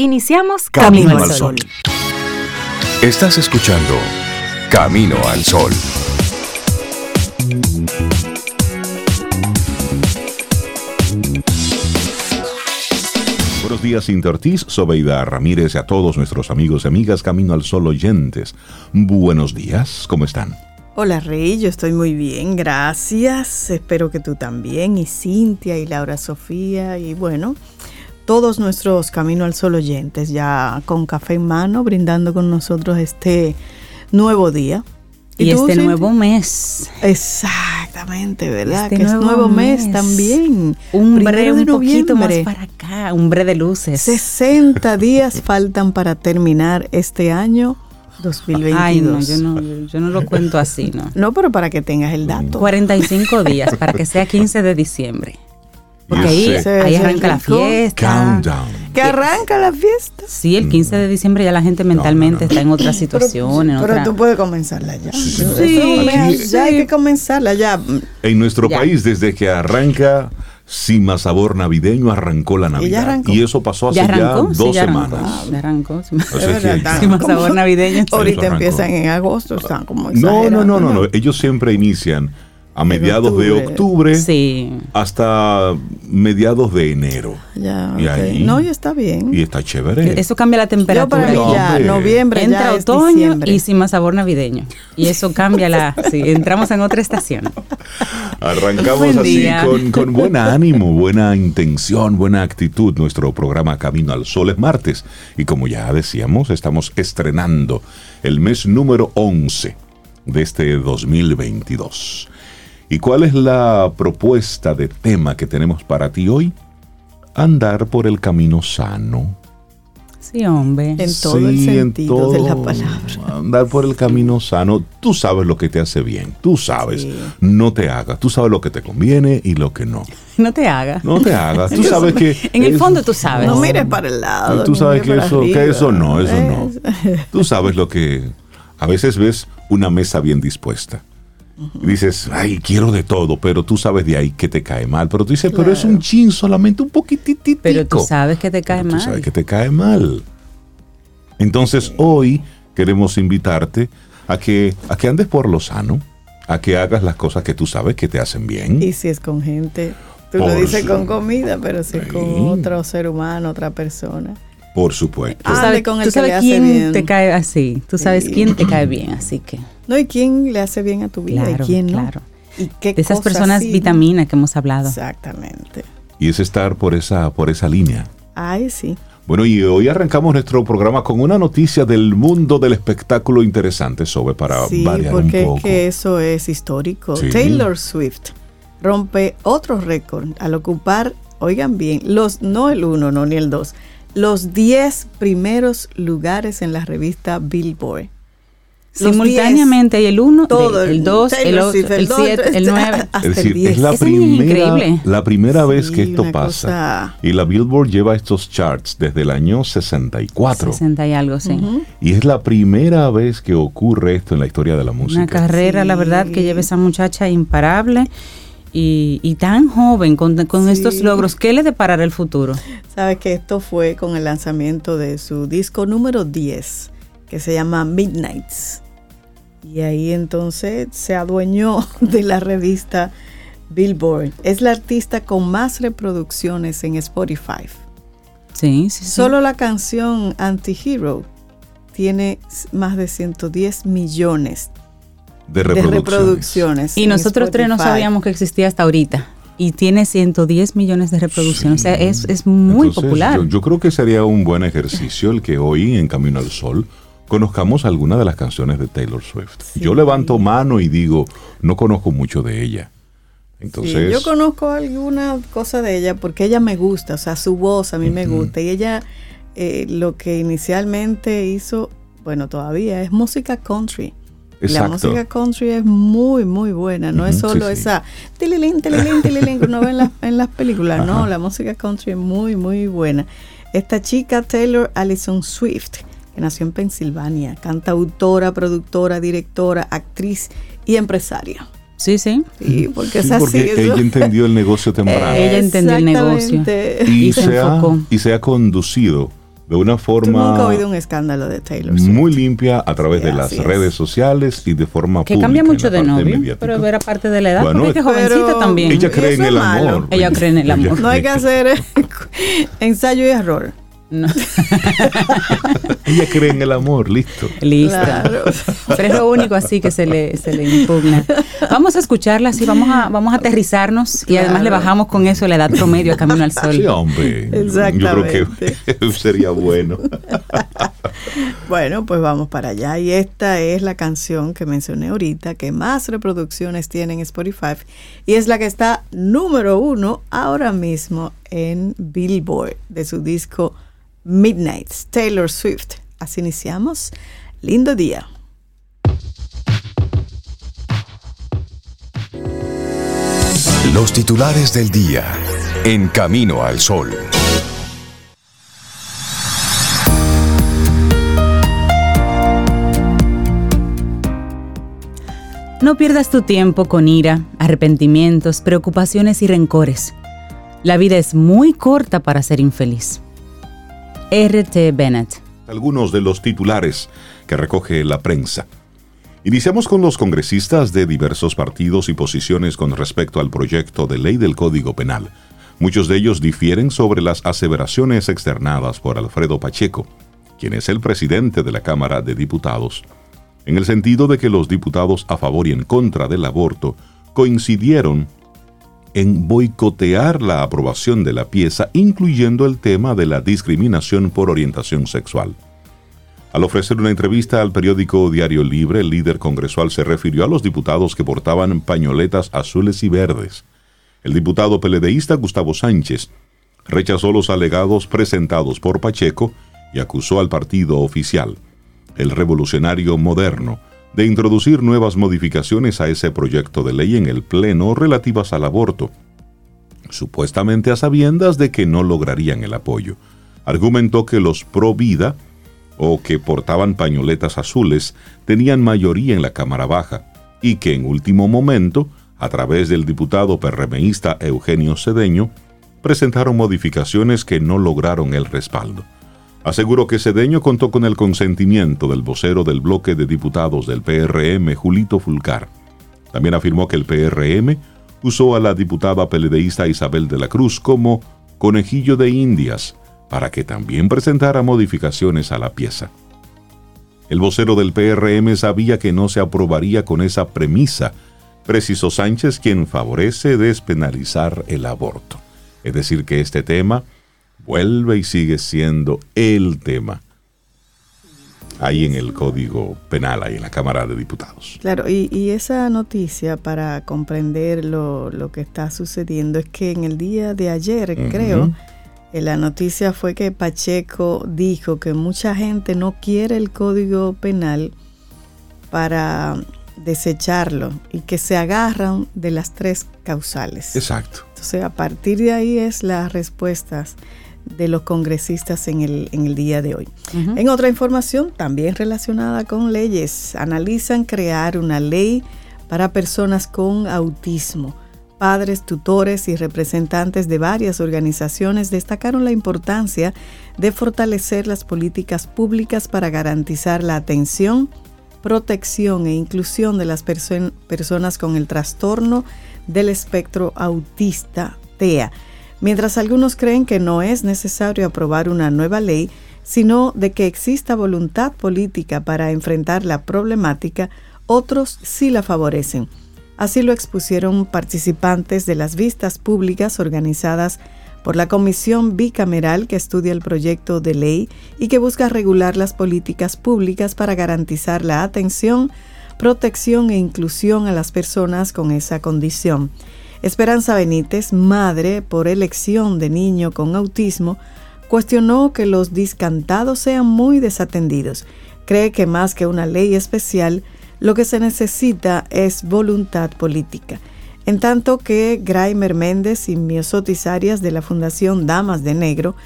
Iniciamos Camino, al Sol. Estás escuchando Camino al Sol. Buenos días, Cintia Ortiz, Sobeida Ramírez y a todos nuestros amigos y amigas Camino al Sol oyentes. Buenos días, ¿cómo están? Hola Rey, yo estoy muy bien, gracias. Espero que tú también, y Cintia y Laura Sofía, y bueno, todos nuestros Camino al Sol oyentes, ya con café en mano, brindando con nosotros este nuevo día. Y, este nuevo mes. Exactamente, ¿verdad? Este que nuevo es nuevo mes, también. Un bre un poquito más para acá, un bre de luces. 60 días faltan para terminar este año 2022. Ay, no yo, no, yo no lo cuento así, ¿no? No, pero para que tengas el dato. 45 días, para que sea 15 de diciembre. Porque ahí, ahí arranca la fiesta. Countdown. Que arranca la fiesta. Sí, el 15 de diciembre ya la gente mentalmente está en otra situación. Pero, tú puedes comenzarla ya. Sí, ya hay que comenzarla ya. En nuestro país, desde que arranca sin más sabor navideño arrancó la Navidad. Y, eso pasó hace ya, dos semanas. Ah, ya arrancó. Sin más sabor navideño. Ahorita empiezan en agosto, están como no, no, no, no, no. Ellos siempre inician a mediados de octubre hasta mediados de enero. Ya, y ahí, no, y está bien. Y está chévere. Eso cambia la temperatura. Yo para ya, noviembre Entra otoño y sin más sabor navideño. Y eso cambia la... sí, entramos en otra estación. Arrancamos así con, con buen ánimo, buena intención, buena actitud. Nuestro programa Camino al Sol es martes. Y como ya decíamos, estamos estrenando el mes número 11 de este 2022. ¿Y cuál es la propuesta de tema que tenemos para ti hoy? Andar por el camino sano. Sí, hombre. En todo el sentido de la palabra. Andar por el camino sano. Tú sabes lo que te hace bien. Tú sabes. No te hagas. Tú sabes lo que te conviene y lo que no. No te hagas. No te hagas. Tú sabes que. en el fondo tú sabes. No mires para el lado. Tú sabes que eso, que eso no, eso no. Tú sabes lo que. A veces ves una mesa bien dispuesta dices, ay, quiero de todo, pero tú sabes de ahí que te cae mal. Pero tú dices, pero es un chin, solamente un poquitito. Pero tú sabes que te cae mal. Tú sabes que te cae mal. Entonces hoy queremos invitarte a que, a que andes por lo sano, a que hagas las cosas que tú sabes que te hacen bien. Y si es con gente, tú lo dices con comida, pero si es con otro ser humano, otra persona. Por supuesto. Tú sabes, con el quién te cae así. Tú sabes quién te cae bien, así que. No, y quién le hace bien a tu vida y quién no. Claro. Y qué de esas personas vitaminas que hemos hablado. Exactamente. Y es estar por esa, por esa línea. Ay, sí. Bueno, y hoy arrancamos nuestro programa con una noticia del mundo del espectáculo interesante, sobre para sí, variar porque un poco. Es que eso es histórico. Taylor Swift rompe otro récord al ocupar, oigan bien, los no el uno, no ni el dos, los 10 primeros lugares en la revista Billboard. Simultáneamente, y el 1, el 2, el 8, el 7, el 9, es decir, Es la primera, la primera vez que esto pasa. Y la Billboard lleva estos charts desde el año 64. 60 y algo, sí. Y es la primera vez que ocurre esto en la historia de la música. Una carrera, la verdad, que lleva esa muchacha imparable y, tan joven con, estos logros, ¿qué le deparará el futuro? Sabe que esto fue con el lanzamiento de su disco número 10, que se llama Midnights. Y ahí entonces se adueñó de la revista Billboard. Es la artista con más reproducciones en Spotify. Sí, sí, Solo la canción Anti-Hero tiene más de 110 millones de reproducciones. y nosotros tres no sabíamos que existía hasta ahorita. Y tiene 110 millones de reproducciones. O sea, es, muy popular. Yo, creo que sería un buen ejercicio el que hoy en Camino al Sol conozcamos algunas de las canciones de Taylor Swift. Yo levanto mano y digo, no conozco mucho de ella. Entonces, yo conozco alguna cosa de ella porque ella me gusta, o sea, su voz a mí me gusta. Y ella eh, lo que inicialmente hizo, bueno, todavía es música country. La música country es muy, muy buena. No es solo esa tililín, tililín, tililín que uno ve en, las películas. No, la música country es muy, muy buena. Esta chica, Taylor Allison Swift, que nació en Pensilvania, cantautora, productora, directora, actriz y empresaria. Sí, sí. Sí, porque es así. Porque ella entendió el negocio temprano. ella entendió el negocio. Y, se, ha, y se ha conducido de una forma... nunca he oído un escándalo de Taylor Muy limpia a través de las redes sociales y de forma que cambia mucho de novio, pero era parte de la edad, porque es que jovencita también. Ella cree en el amor. Ella cree en el amor. No hay que hacer ensayo y error. No. Ella cree en el amor, listo. Listo. Pero es lo único así que se le, se le impugna. Vamos a escucharla, así vamos a, vamos a aterrizarnos y además le bajamos con eso la edad promedio a Camino al Sol. Sí, hombre. Yo creo que sería bueno. bueno, pues vamos para allá. Y esta es la canción que mencioné ahorita, que más reproducciones tiene en Spotify. Y es la que está número uno ahora mismo en Billboard de su disco Midnight, Taylor Swift. Así iniciamos. Lindo día. Los titulares del día en Camino al Sol. No pierdas tu tiempo con ira, arrepentimientos, preocupaciones y rencores. La vida es muy corta para ser infeliz. R.T. Bennett. Algunos de los titulares que recoge la prensa. Iniciamos con los congresistas de diversos partidos y posiciones con respecto al proyecto de ley del Código Penal. Muchos de ellos difieren sobre las aseveraciones externadas por Alfredo Pacheco, quien es el presidente de la Cámara de Diputados, en el sentido de que los diputados a favor y en contra del aborto coincidieron en boicotear la aprobación de la pieza, incluyendo el tema de la discriminación por orientación sexual. Al ofrecer una entrevista al periódico Diario Libre, el líder congresual se refirió a los diputados que portaban pañoletas azules y verdes. El diputado peledeísta Gustavo Sánchez rechazó los alegados presentados por Pacheco y acusó al partido oficial, el revolucionario moderno, de introducir nuevas modificaciones a ese proyecto de ley en el Pleno relativas al aborto, supuestamente a sabiendas de que no lograrían el apoyo. Argumentó que los pro vida o que portaban pañoletas azules tenían mayoría en la Cámara Baja y que en último momento, a través del diputado perremeísta Eugenio Cedeño, presentaron modificaciones que no lograron el respaldo. Aseguró que Cedeño contó con el consentimiento del vocero del bloque de diputados del PRM, Julito Fulcar. También afirmó que el PRM usó a la diputada peledeísta Isabel de la Cruz como conejillo de indias para que también presentara modificaciones a la pieza. El vocero del PRM sabía que no se aprobaría con esa premisa, precisó Sánchez quien favorece despenalizar el aborto. Es decir, que este tema vuelve y sigue siendo el tema ahí en el Código Penal, ahí en la Cámara de Diputados. Claro, y, esa noticia para comprender lo, que está sucediendo es que en el día de ayer, creo, eh, la noticia fue que Pacheco dijo que mucha gente no quiere el Código Penal para desecharlo y que se agarran de las tres causales. Exacto. Entonces, a partir de ahí es las respuestas de los congresistas en el, en el día de hoy. En otra información, también relacionada con leyes, analizan crear una ley para personas con autismo. Padres, tutores y representantes de varias organizaciones destacaron la importancia de fortalecer las políticas públicas para garantizar la atención, protección e inclusión de las personas con el trastorno del espectro autista TEA mientras algunos creen que no es necesario aprobar una nueva ley, sino de que exista voluntad política para enfrentar la problemática, otros sí la favorecen. Así lo expusieron participantes de las vistas públicas organizadas por la Comisión Bicameral que estudia el proyecto de ley y que busca regular las políticas públicas para garantizar la atención, protección e inclusión a las personas con esa condición. Esperanza Benítez, madre por elección de niño con autismo, cuestionó que los discantados sean muy desatendidos. Cree que más que una ley especial, lo que se necesita es voluntad política. En tanto que Graimer Méndez y Miosotis Arias de la Fundación Damas de Negro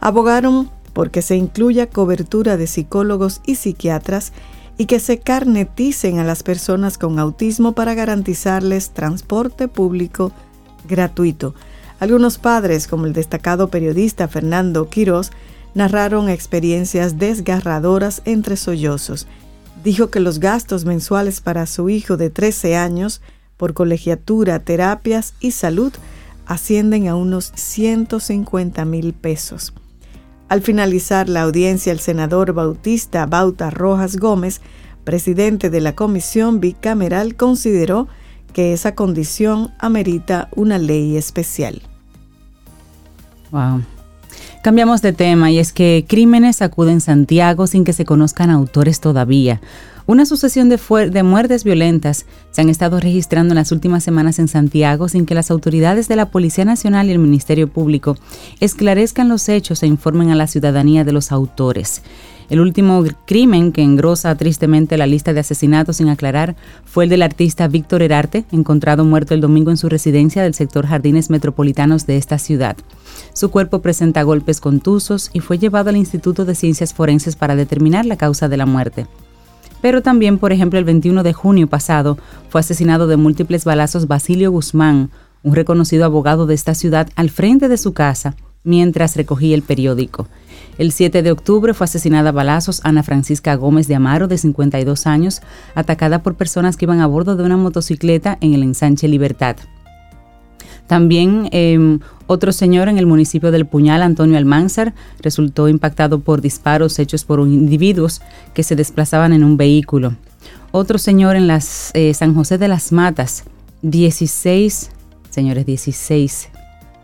abogaron porque se incluya cobertura de psicólogos y psiquiatras y que se carneticen a las personas con autismo para garantizarles transporte público gratuito. Algunos padres, como el destacado periodista Fernando Quirós, narraron experiencias desgarradoras entre sollozos. Dijo que los gastos mensuales para su hijo de 13 años por colegiatura, terapias y salud ascienden a unos 150 mil pesos. Al finalizar la audiencia, el senador Bautista Bauta Rojas Gómez, presidente de la comisión bicameral, consideró que esa condición amerita una ley especial. Wow. Cambiamos de tema y es que crímenes acuden Santiago sin que se conozcan autores todavía. Una sucesión de, de, muertes violentas se han estado registrando en las últimas semanas en Santiago sin que las autoridades de la Policía Nacional y el Ministerio Público esclarezcan los hechos e informen a la ciudadanía de los autores. El último crimen que engrosa tristemente la lista de asesinatos sin aclarar fue el del artista Víctor Herarte, encontrado muerto el domingo en su residencia del sector Jardines Metropolitanos de esta ciudad. Su cuerpo presenta golpes contusos y fue llevado al Instituto de Ciencias Forenses para determinar la causa de la muerte. Pero también, por ejemplo, el 21 de junio pasado fue asesinado de múltiples balazos Basilio Guzmán, un reconocido abogado de esta ciudad, al frente de su casa mientras recogía el periódico. El 7 de octubre fue asesinada a balazos Ana Francisca Gómez de Amaro, de 52 años, atacada por personas que iban a bordo de una motocicleta en el ensanche Libertad. También em, otro señor en el municipio del Puñal, Antonio Almanzar, resultó impactado por disparos hechos por individuos que se desplazaban en un vehículo. Otro señor en las, eh, San José de las Matas, 16, señores, 16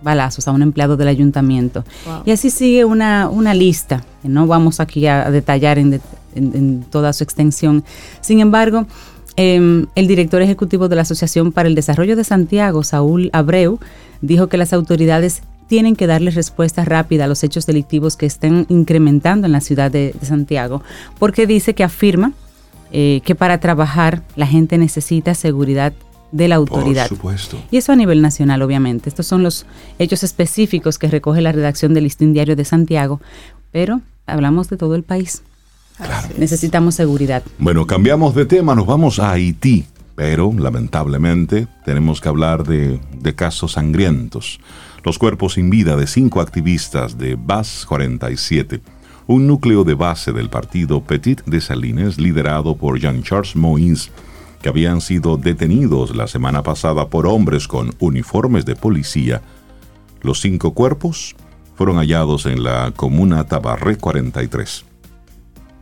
balazos a un empleado del ayuntamiento. Y así sigue una, una lista, que no vamos aquí a detallar en toda su extensión. Sin embargo, Em, el director ejecutivo de la Asociación para el Desarrollo de Santiago, Saúl Abreu, dijo que las autoridades tienen que darle respuesta rápida a los hechos delictivos que están incrementando en la ciudad de, Santiago, porque dice que afirma eh, que para trabajar la gente necesita seguridad de la autoridad. Por supuesto. Y eso a nivel nacional, obviamente. Estos son los hechos específicos que recoge la redacción del Listín Diario de Santiago, pero hablamos de todo el país. Necesitamos seguridad. Bueno, cambiamos de tema, nos vamos a Haití, pero lamentablemente tenemos que hablar de, casos sangrientos. Los cuerpos sin vida de cinco activistas de BAS 47, un núcleo de base del partido Petit de Salines liderado por Jean-Charles Moïse, que habían sido detenidos la semana pasada por hombres con uniformes de policía. Los cinco cuerpos fueron hallados en la comuna Tabarré 43.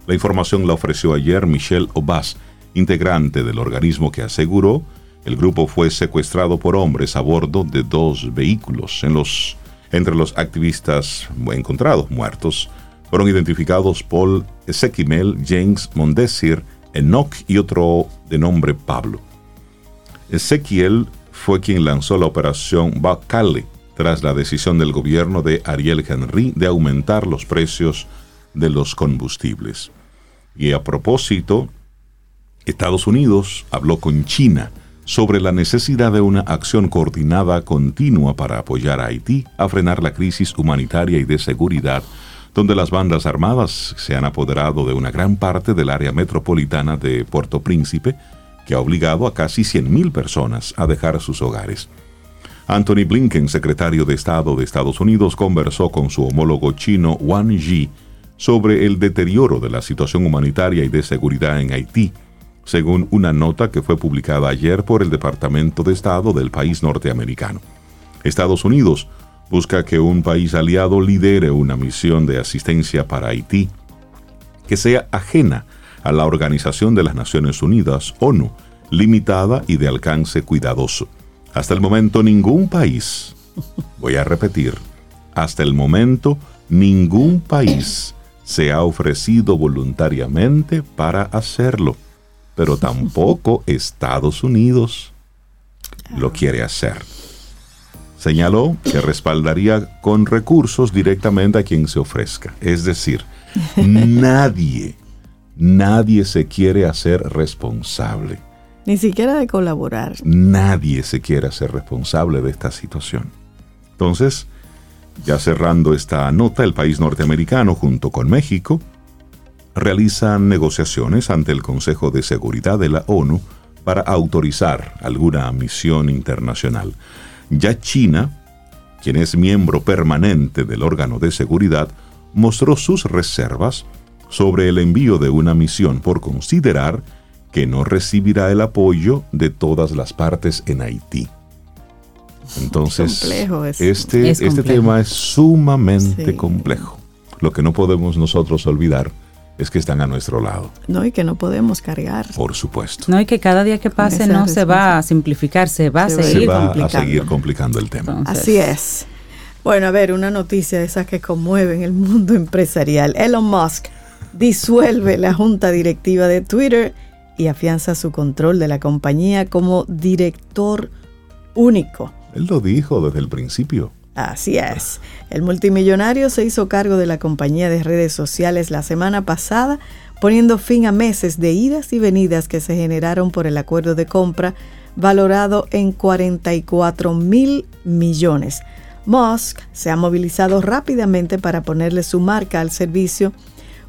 La información la ofreció ayer Michelle Obas, integrante del organismo que aseguró el grupo fue secuestrado por hombres a bordo de dos vehículos. En los, entre los activistas encontrados muertos fueron identificados Paul Ezequiel, James Mondesir, Enoch y otro de nombre Pablo. Ezequiel fue quien lanzó la operación Bacale tras la decisión del gobierno de Ariel Henry de aumentar los precios de los combustibles. Y a propósito, Estados Unidos habló con China sobre la necesidad de una acción coordinada continua para apoyar a Haití a frenar la crisis humanitaria y de seguridad, donde las bandas armadas se han apoderado de una gran parte del área metropolitana de Puerto Príncipe, que ha obligado a casi 100.000 personas a dejar sus hogares. Anthony Blinken, secretario de Estado de Estados Unidos, conversó con su homólogo chino Wang Yi sobre el deterioro de la situación humanitaria y de seguridad en Haití, según una nota que fue publicada ayer por el Departamento de Estado del país norteamericano. Estados Unidos busca que un país aliado lidere una misión de asistencia para Haití que sea ajena a la Organización de las Naciones Unidas, ONU, limitada y de alcance cuidadoso. Hasta el momento ningún país, voy a repetir, hasta el momento ningún país se ha ofrecido voluntariamente para hacerlo, pero tampoco Estados Unidos lo quiere hacer. Señaló que respaldaría con recursos directamente a quien se ofrezca. Es decir, nadie, nadie se quiere hacer responsable. Ni siquiera de colaborar. Nadie se quiere hacer responsable de esta situación. Entonces, ya cerrando esta nota, el país norteamericano, junto con México, realizan negociaciones ante el Consejo de Seguridad de la ONU para autorizar alguna misión internacional. Ya China, quien es miembro permanente del órgano de seguridad, mostró sus reservas sobre el envío de una misión por considerar que no recibirá el apoyo de todas las partes en Haití. Entonces, este, este tema es sumamente complejo. Lo que no podemos nosotros olvidar es que están a nuestro lado. No, y que no podemos cargar. Por supuesto. No, y que cada día que pase no se va a simplificar, se va, a, seguir a seguir complicando el tema. Así es. Bueno, a ver, una noticia de esas que conmueven el mundo empresarial. Elon Musk disuelve la junta directiva de Twitter y afianza su control de la compañía como director único. Él lo dijo desde el principio. Así es. El multimillonario se hizo cargo de la compañía de redes sociales la semana pasada, poniendo fin a meses de idas y venidas que se generaron por el acuerdo de compra valorado en 44 mil millones. Musk se ha movilizado rápidamente para ponerle su marca al servicio,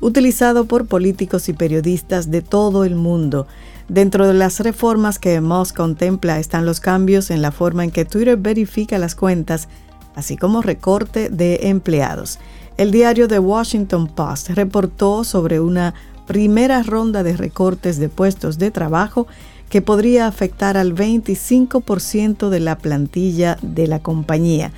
utilizado por políticos y periodistas de todo el mundo. Dentro de las reformas que Musk contempla están los cambios en la forma en que Twitter verifica las cuentas así como recorte de empleados. El diario The Washington Post reportó sobre una primera ronda de recortes de puestos de trabajo que podría afectar al 25% de la plantilla de la compañía.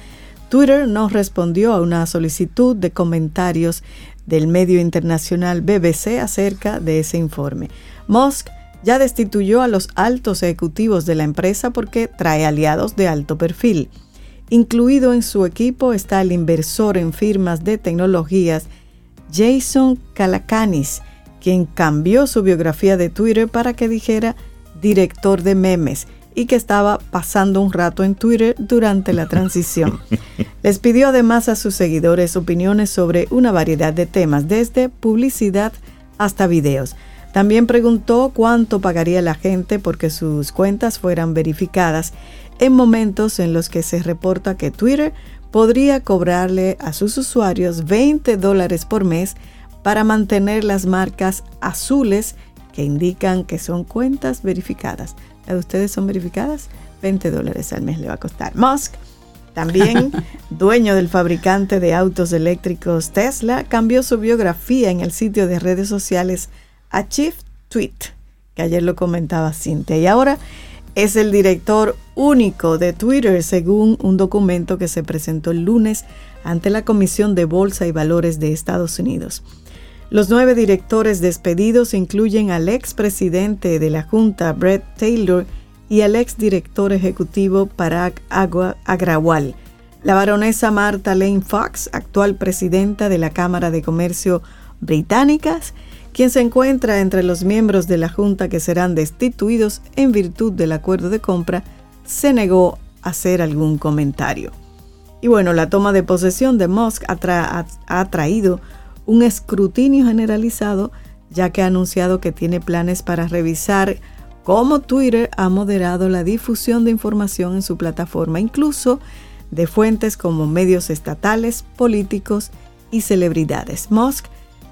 Twitter no respondió a una solicitud de comentarios del medio internacional BBC acerca de ese informe. Musk ya destituyó a los altos ejecutivos de la empresa porque trae aliados de alto perfil. Incluido en su equipo está el inversor en firmas de tecnologías Jason Calacanis, quien cambió su biografía de Twitter para que dijera director de memes y que estaba pasando un rato en Twitter durante la transición. Les pidió además a sus seguidores opiniones sobre una variedad de temas, desde publicidad hasta videos. También preguntó cuánto pagaría la gente porque sus cuentas fueran verificadas en momentos en los que se reporta que Twitter podría cobrarle a sus usuarios 20 dólares por mes para mantener las marcas azules que indican que son cuentas verificadas. ¿Las de ustedes son verificadas? 20 dólares al mes le va a costar. Musk, también dueño del fabricante de autos eléctricos Tesla, cambió su biografía en el sitio de redes sociales a Chief Tweet, que ayer lo comentaba Cintia. Y ahora es el director único de Twitter, según un documento que se presentó el lunes ante la Comisión de Bolsa y Valores de Estados Unidos. Los nueve directores despedidos incluyen al expresidente de la Junta, Brett Taylor, y al exdirector ejecutivo Parag Agrawal. La baronesa Martha Lane Fox, actual presidenta de la Cámara de Comercio Británicas, quien se encuentra entre los miembros de la Junta que serán destituidos en virtud del acuerdo de compra, se negó a hacer algún comentario. Y bueno, la toma de posesión de Musk ha, traído un escrutinio generalizado, ya que ha anunciado que tiene planes para revisar cómo Twitter ha moderado la difusión de información en su plataforma, incluso de fuentes como medios estatales, políticos y celebridades. Musk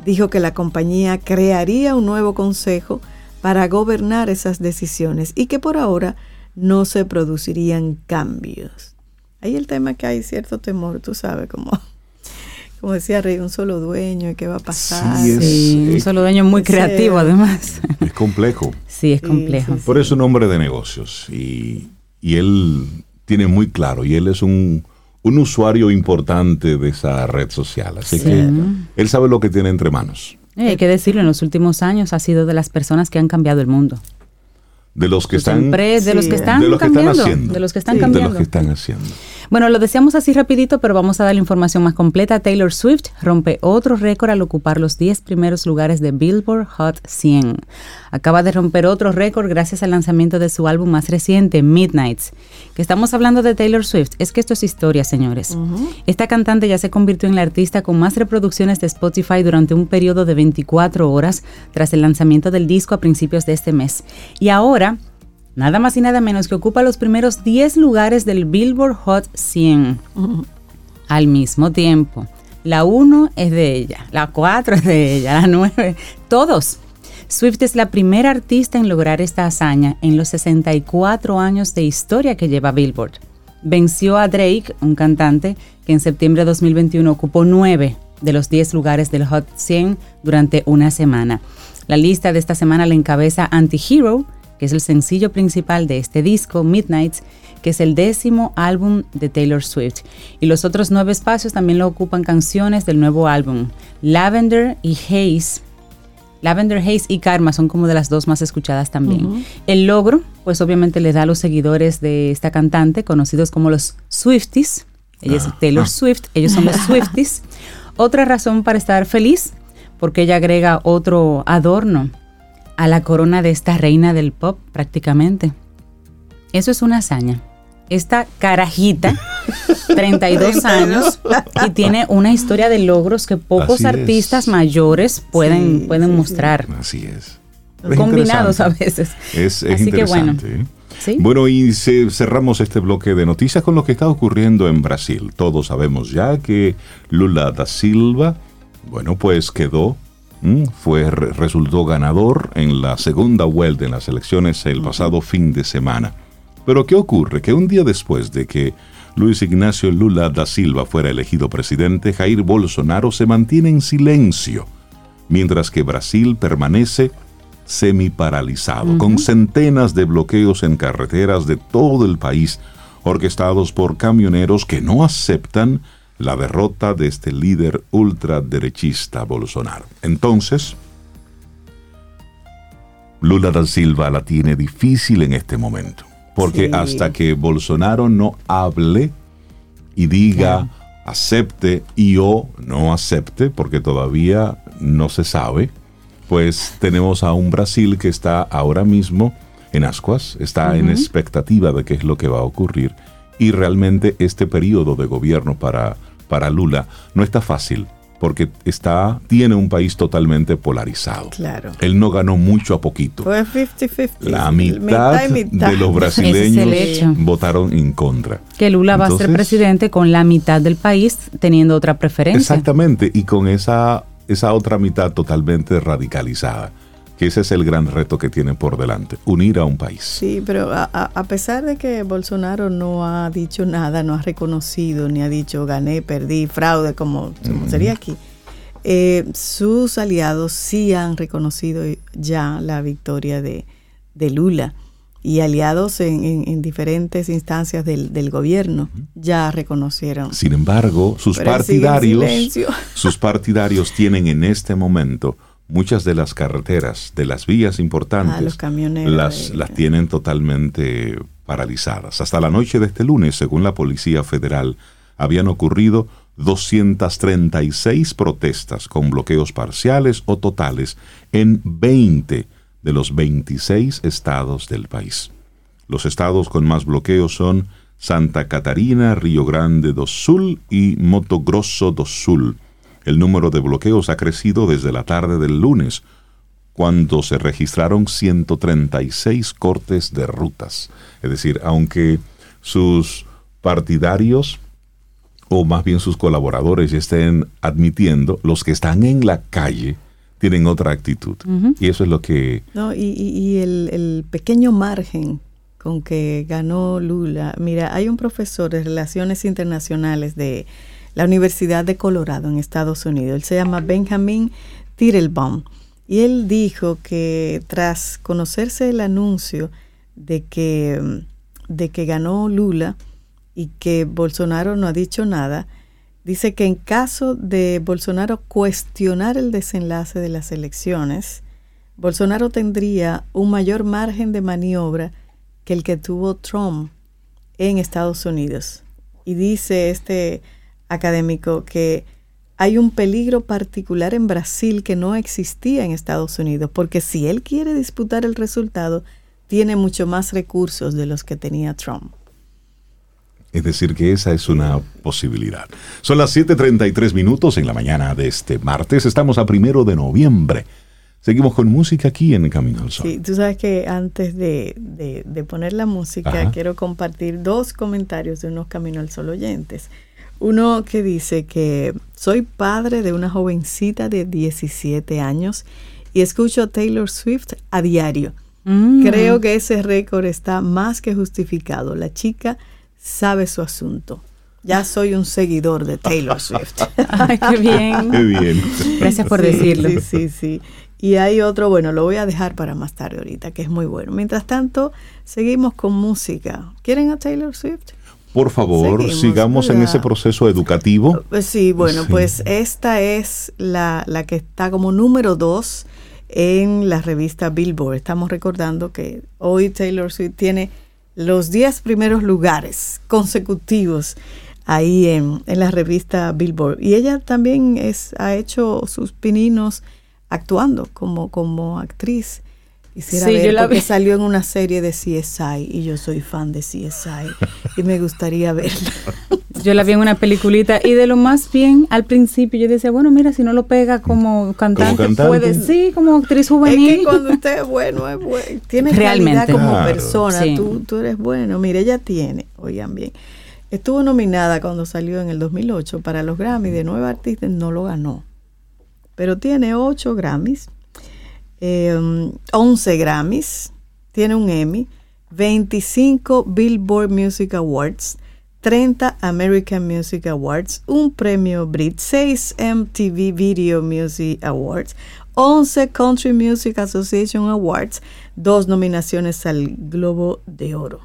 dijo que la compañía crearía un nuevo consejo para gobernar esas decisiones y que por ahora no se producirían cambios. Ahí el tema que hay cierto temor, tú sabes, como, como decía Rey, un solo dueño y qué va a pasar. Sí, un solo dueño muy creativo además. Es complejo. Sí, es complejo. Por eso un hombre de negocios y, y él tiene muy claro y él es un un usuario importante de esa red social. Así que él sabe lo que tiene entre manos. Eh, hay que decirlo, en los últimos años ha sido de las personas que han cambiado el mundo. De los que están, de los que están de los que están haciendo, de los que están cambiando. De los que están haciendo. Bueno, lo decíamos así rapidito, pero vamos a dar la información más completa. Taylor Swift rompe otro récord al ocupar los 10 primeros lugares de Billboard Hot 100. Acaba de romper otro récord gracias al lanzamiento de su álbum más reciente, Midnights. Que estamos hablando de Taylor Swift, es que esto es historia, señores. Esta cantante ya se convirtió en la artista con más reproducciones de Spotify durante un periodo de 24 horas tras el lanzamiento del disco a principios de este mes. Y ahora nada más y nada menos que ocupa los primeros 10 lugares del Billboard Hot 100 al mismo tiempo. La 1 es de ella, la 4 es de ella, la 9, todos. Swift es la primera artista en lograr esta hazaña en los 64 años de historia que lleva Billboard. Venció a Drake, un cantante que en septiembre de 2021 ocupó 9 de los 10 lugares del Hot 100 durante una semana. La lista de esta semana la encabeza Anti-Hero, que es el sencillo principal de este disco, Midnights, que es el décimo álbum de Taylor Swift. Y los otros nueve espacios también lo ocupan canciones del nuevo álbum. Lavender y Haze. Lavender Haze y Karma son como de las dos más escuchadas también. El logro, pues obviamente le da a los seguidores de esta cantante, conocidos como los Swifties. Ella es Taylor Swift, ellos son los Swifties. Otra razón para estar feliz, porque ella agrega otro adorno a la corona de esta reina del pop prácticamente. Eso es una hazaña. Esta carajita, 32 años, y tiene una historia de logros que pocos artistas mayores pueden, pueden mostrar. Así es. Combinados a veces. Es, Así Que bueno. ¿eh? Bueno, y cerramos este bloque de noticias con lo que está ocurriendo en Brasil. Todos sabemos ya que Lula da Silva, bueno, pues quedó fue resultó ganador en la segunda vuelta en las elecciones el pasado fin de semana. Pero ¿qué ocurre? Que un día después de que Luis Ignacio Lula da Silva fuera elegido presidente, Jair Bolsonaro se mantiene en silencio, mientras que Brasil permanece semi-paralizado, con centenas de bloqueos en carreteras de todo el país, orquestados por camioneros que no aceptan la derrota de este líder ultraderechista Bolsonaro. Entonces, Lula da Silva la tiene difícil en este momento. Porque hasta que Bolsonaro no hable y diga, acepte y o no acepte, porque todavía no se sabe, pues tenemos a un Brasil que está ahora mismo en ascuas, está en expectativa de qué es lo que va a ocurrir. Y realmente este periodo de gobierno para, para Lula no está fácil porque está, tiene un país totalmente polarizado. Claro. Él no ganó mucho a poquito. Fue 50-50. La mitad, de los brasileños votaron en contra. Que Lula va a ser presidente con la mitad del país teniendo otra preferencia. Exactamente, y con esa, esa otra mitad totalmente radicalizada que ese es el gran reto que tiene por delante, unir a un país. Sí, pero a, pesar de que Bolsonaro no ha dicho nada, no ha reconocido, ni ha dicho gané, perdí, fraude, como, sería aquí, eh, sus aliados sí han reconocido ya la victoria de, Lula y aliados en, diferentes instancias del, gobierno ya reconocieron. Sin embargo, sus partidarios, sus partidarios tienen en este momento muchas de las carreteras, de las vías importantes, ah, las, las tienen totalmente paralizadas. Hasta la noche de este lunes, según la Policía Federal, habían ocurrido 236 protestas con bloqueos parciales o totales en 20 de los 26 estados del país. Los estados con más bloqueos son Santa Catarina, Río Grande do Sul y Moto Grosso do Sul el número de bloqueos ha crecido desde la tarde del lunes, cuando se registraron 136 cortes de rutas. Es decir, aunque sus partidarios o más bien sus colaboradores estén admitiendo, los que están en la calle tienen otra actitud. Y eso es lo que... No, y, el, el, pequeño margen con que ganó Lula. Mira, hay un profesor de Relaciones Internacionales de la Universidad de Colorado en Estados Unidos. Él se llama Benjamin Tittelbaum. Y él dijo que tras conocerse el anuncio de que, de que ganó Lula y que Bolsonaro no ha dicho nada, dice que en caso de Bolsonaro cuestionar el desenlace de las elecciones, Bolsonaro tendría un mayor margen de maniobra que el que tuvo Trump en Estados Unidos. Y dice este académico que hay un peligro particular en Brasil que no existía en Estados Unidos, porque si él quiere disputar el resultado, tiene mucho más recursos de los que tenía Trump. Es decir, que esa es una posibilidad. Son las 7.33 minutos en la mañana de este martes. Estamos a primero de noviembre. Seguimos con música aquí en Camino al Sol. Sí, tú sabes que antes de, poner la música, quiero compartir dos comentarios de unos Camino al Sol oyentes. Uno que dice que soy padre de una jovencita de 17 años y escucho a Taylor Swift a diario. Mm. Creo que ese récord está más que justificado. La chica sabe su asunto. Ya soy un seguidor de Taylor Swift. Ay, qué bien. Qué bien. Gracias por decirlo. Sí, sí, sí. Y hay otro, bueno, lo voy a dejar para más tarde ahorita, que es muy bueno. Mientras tanto, seguimos con música. ¿Quieren a Taylor Swift? Por favor, sigamos en ese proceso educativo. Pues sí, bueno, pues esta es la, la que está como número dos en la revista Billboard. Estamos recordando que hoy Taylor Swift tiene los 10 primeros lugares consecutivos ahí en, en, la revista Billboard. Y ella también es, ha hecho sus pininos actuando como, como actriz. Quisiera ver porque salió en una serie de CSI y yo soy fan de CSI y me gustaría verla. Yo la vi en una peliculita y de lo más bien al principio yo decía, bueno, mira, si no lo pega como cantante, puede, sí, como actriz juvenil. Es que cuando usted es bueno, es bueno tiene Realmente. como persona, tú, tú eres bueno. Mire, ella tiene, oigan bien, estuvo nominada cuando salió en el 2008 para los Grammy de Nueva Artista, no lo ganó, pero tiene 8 Grammys, 11 em, Grammys, tiene un Emmy, 25 Billboard Music Awards, 30 American Music Awards, un premio Brit, 6 MTV Video Music Awards, 11 Country Music Association Awards, dos nominaciones al Globo de Oro.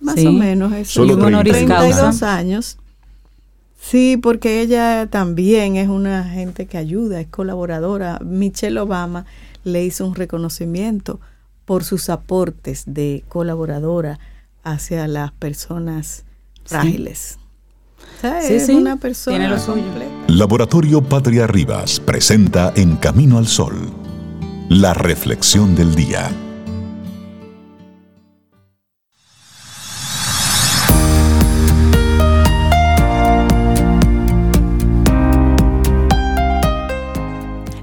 Más o menos eso. Solo 32 años. Sí, porque ella también es una gente que ayuda, es colaboradora. Michelle Obama le hizo un reconocimiento por sus aportes de colaboradora hacia las personas frágiles. Sí. es una persona Tiene lo suyo. Laboratorio Patria Rivas presenta En Camino al Sol, la reflexión del día.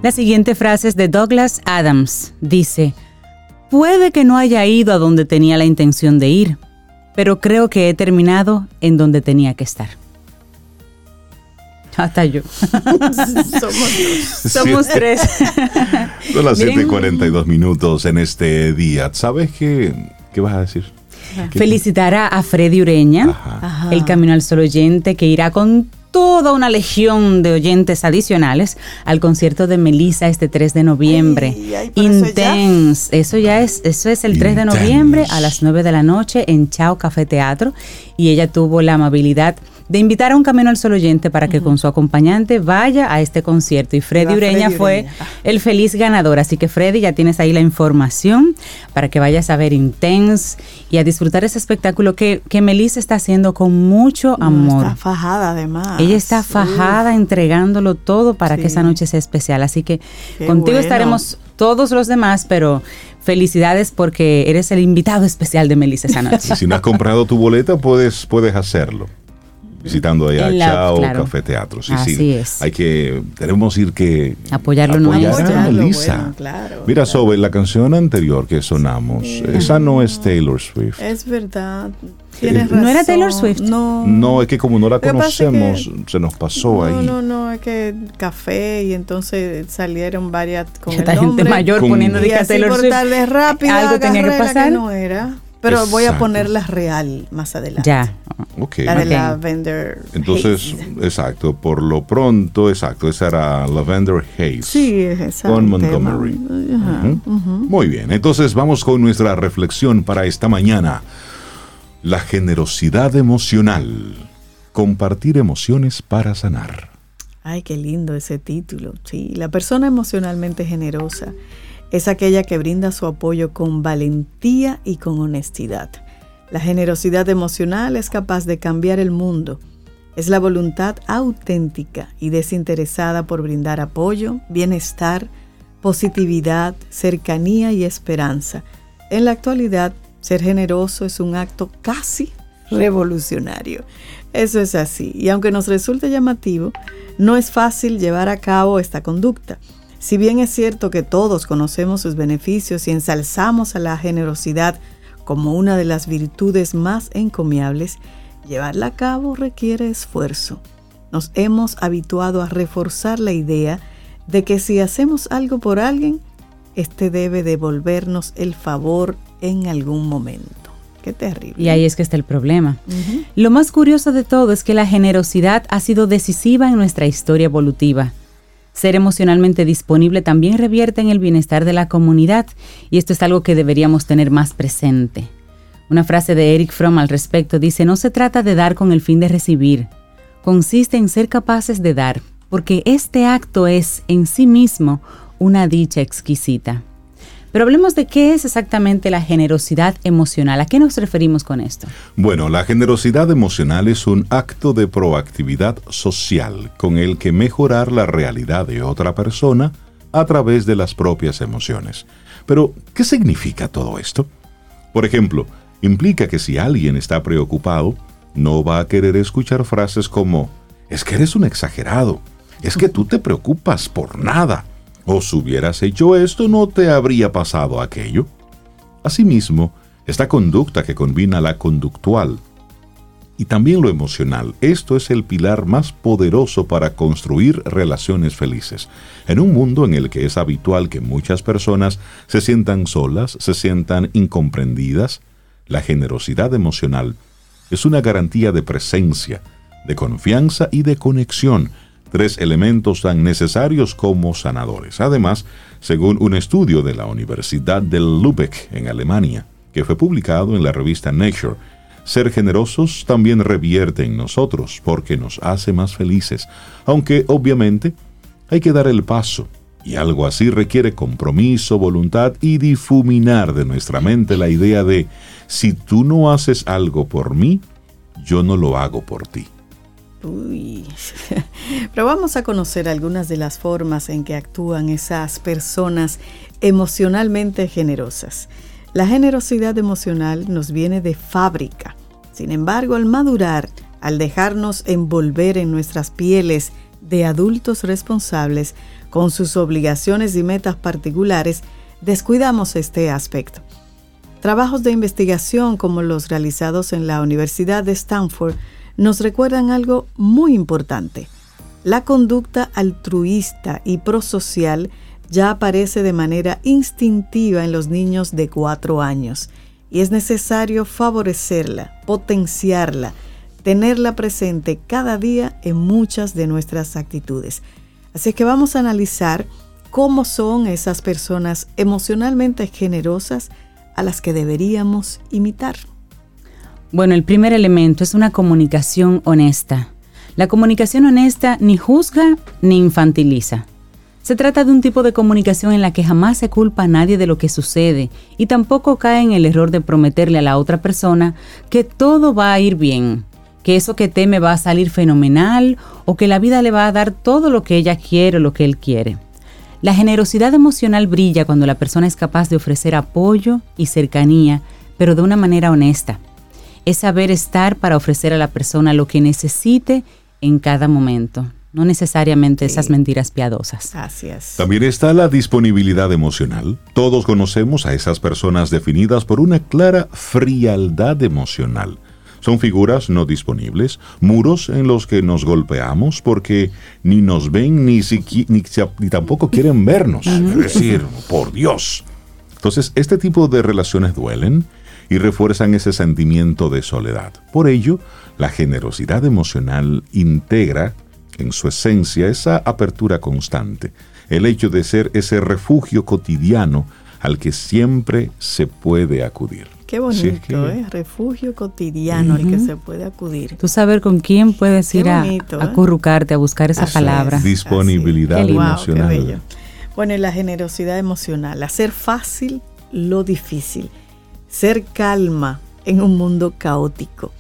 La siguiente frase es de Douglas Adams. Dice, puede que no haya ido a donde tenía la intención de ir, pero creo que he terminado en donde tenía que estar. Hasta yo. Somos, tres. Son las 7 y 42 minutos en este día. ¿Sabes qué, qué vas a decir? Felicitar a, Freddy Ureña, el Camino al Sol oyente, que irá con toda una legión de oyentes adicionales al concierto de Melissa este 3 de noviembre. Intense. Eso ya es, eso es el 3 de noviembre a las 9 de la noche en Chao Café Teatro. Y ella tuvo la amabilidad de invitar a un Camino al Sol oyente para que con su acompañante vaya a este concierto. Y Freddy Ureña fue el feliz ganador. Así que Freddy, ya tienes ahí la información para que vayas a ver Intense y a disfrutar ese espectáculo que, que Melissa está haciendo con mucho amor. está fajada además. Ella está fajada, entregándolo todo para que esa noche sea especial. Así que contigo estaremos todos los demás, pero felicidades porque eres el invitado especial de Melissa esa noche. si no has comprado tu boleta, puedes, puedes hacerlo visitando allá Chao Café Teatro. Sí, Así sí. Es. Hay que, tenemos ir que apoyarlo apoyar a Melissa. Mira, sobre la canción anterior que sonamos, esa no es Taylor Swift. Es verdad. Tienes razón. ¿No era Taylor Swift? No. No, es que como no la conocemos, se nos pasó ahí. No, no, no, es que café y entonces salieron varias con Esta gente mayor poniendo y así Taylor Swift. rápido, algo tenía que pasar. no era. Pero voy a ponerla real más adelante. Ya. Okay. La de Lavender Entonces, exacto, por lo pronto, exacto, esa era Lavender Haze. Sí, exacto. Con Montgomery. Muy bien, entonces vamos con nuestra reflexión para esta mañana. La generosidad emocional. Compartir emociones para sanar. Ay, qué lindo ese título. Sí, la persona emocionalmente generosa es aquella que brinda su apoyo con valentía y con honestidad. La generosidad emocional es capaz de cambiar el mundo. Es la voluntad auténtica y desinteresada por brindar apoyo, bienestar, positividad, cercanía y esperanza. En la actualidad, ser generoso es un acto casi revolucionario. Eso es así. Y aunque nos resulte llamativo, no es fácil llevar a cabo esta conducta. Si bien es cierto que todos conocemos sus beneficios y ensalzamos a la generosidad como una de las virtudes más encomiables, llevarla a cabo requiere esfuerzo. Nos hemos habituado a reforzar la idea de que si hacemos algo por alguien, éste debe devolvernos el favor en algún momento. Qué terrible. Y ahí es que está el problema. Lo más curioso de todo es que la generosidad ha sido decisiva en nuestra historia evolutiva. Ser emocionalmente disponible también revierte en el bienestar de la comunidad y esto es algo que deberíamos tener más presente. Una frase de Eric Fromm al respecto dice, no se trata de dar con el fin de recibir, consiste en ser capaces de dar, porque este acto es en sí mismo una dicha exquisita. Pero hablemos de qué es exactamente la generosidad emocional. ¿A qué nos referimos con esto? Bueno, la generosidad emocional es un acto de proactividad social con el que mejorar la realidad de otra persona a través de las propias emociones. Pero, ¿qué significa todo esto? Por ejemplo, implica que si alguien está preocupado, no va a querer escuchar frases como, es que eres un exagerado, es que tú te preocupas por nada, o si hubieras hecho esto no te habría pasado aquello. Asimismo, esta conducta que combina la conductual y también lo emocional, esto es el pilar más poderoso para construir relaciones felices. En un mundo en el que es habitual que muchas personas se sientan solas, se sientan incomprendidas, la generosidad emocional es una garantía de presencia, de confianza y de conexión tres elementos tan necesarios como sanadores. Además, según un estudio de la Universidad de Lübeck en Alemania, que fue publicado en la revista Nature, ser generosos también revierte en nosotros porque nos hace más felices, aunque obviamente hay que dar el paso, y algo así requiere compromiso, voluntad y difuminar de nuestra mente la idea de si tú no haces algo por mí, yo no lo hago por ti. Uy. Pero vamos a conocer algunas de las formas en que actúan esas personas emocionalmente generosas. La generosidad emocional nos viene de fábrica. Sin embargo, al madurar, al dejarnos envolver en nuestras pieles de adultos responsables con sus obligaciones y metas particulares, descuidamos este aspecto. Trabajos de investigación como los realizados en la Universidad de Stanford nos recuerdan algo muy importante. La conducta altruista y prosocial ya aparece de manera instintiva en los niños de cuatro años y es necesario favorecerla, potenciarla, tenerla presente cada día en muchas de nuestras actitudes. Así que vamos a analizar cómo son esas personas emocionalmente generosas a las que deberíamos imitar. Bueno, el primer elemento es una comunicación honesta. La comunicación honesta ni juzga ni infantiliza. Se trata de un tipo de comunicación en la que jamás se culpa a nadie de lo que sucede y tampoco cae en el error de prometerle a la otra persona que todo va a ir bien, que eso que teme va a salir fenomenal o que la vida le va a dar todo lo que ella quiere o lo que él quiere. La generosidad emocional brilla cuando la persona es capaz de ofrecer apoyo y cercanía, pero de una manera honesta es saber estar para ofrecer a la persona lo que necesite en cada momento, no necesariamente esas mentiras piadosas. Así es. También está la disponibilidad emocional. Todos conocemos a esas personas definidas por una clara frialdad emocional. Son figuras no disponibles, muros en los que nos golpeamos porque ni nos ven ni, ni tampoco quieren vernos. Es decir, por Dios. Entonces, este tipo de relaciones duelen y refuerzan ese sentimiento de soledad. Por ello, la generosidad emocional integra en su esencia esa apertura constante, el hecho de ser ese refugio cotidiano al que siempre se puede acudir. Qué bonito, ¿eh? Refugio cotidiano al que se puede acudir. Tú saber con quién puedes ir a, ¿eh? acurrucarte, a buscar esa palabra. Disponibilidad emocional. bueno, y la generosidad emocional, hacer fácil lo difícil ser calma en un mundo caótico,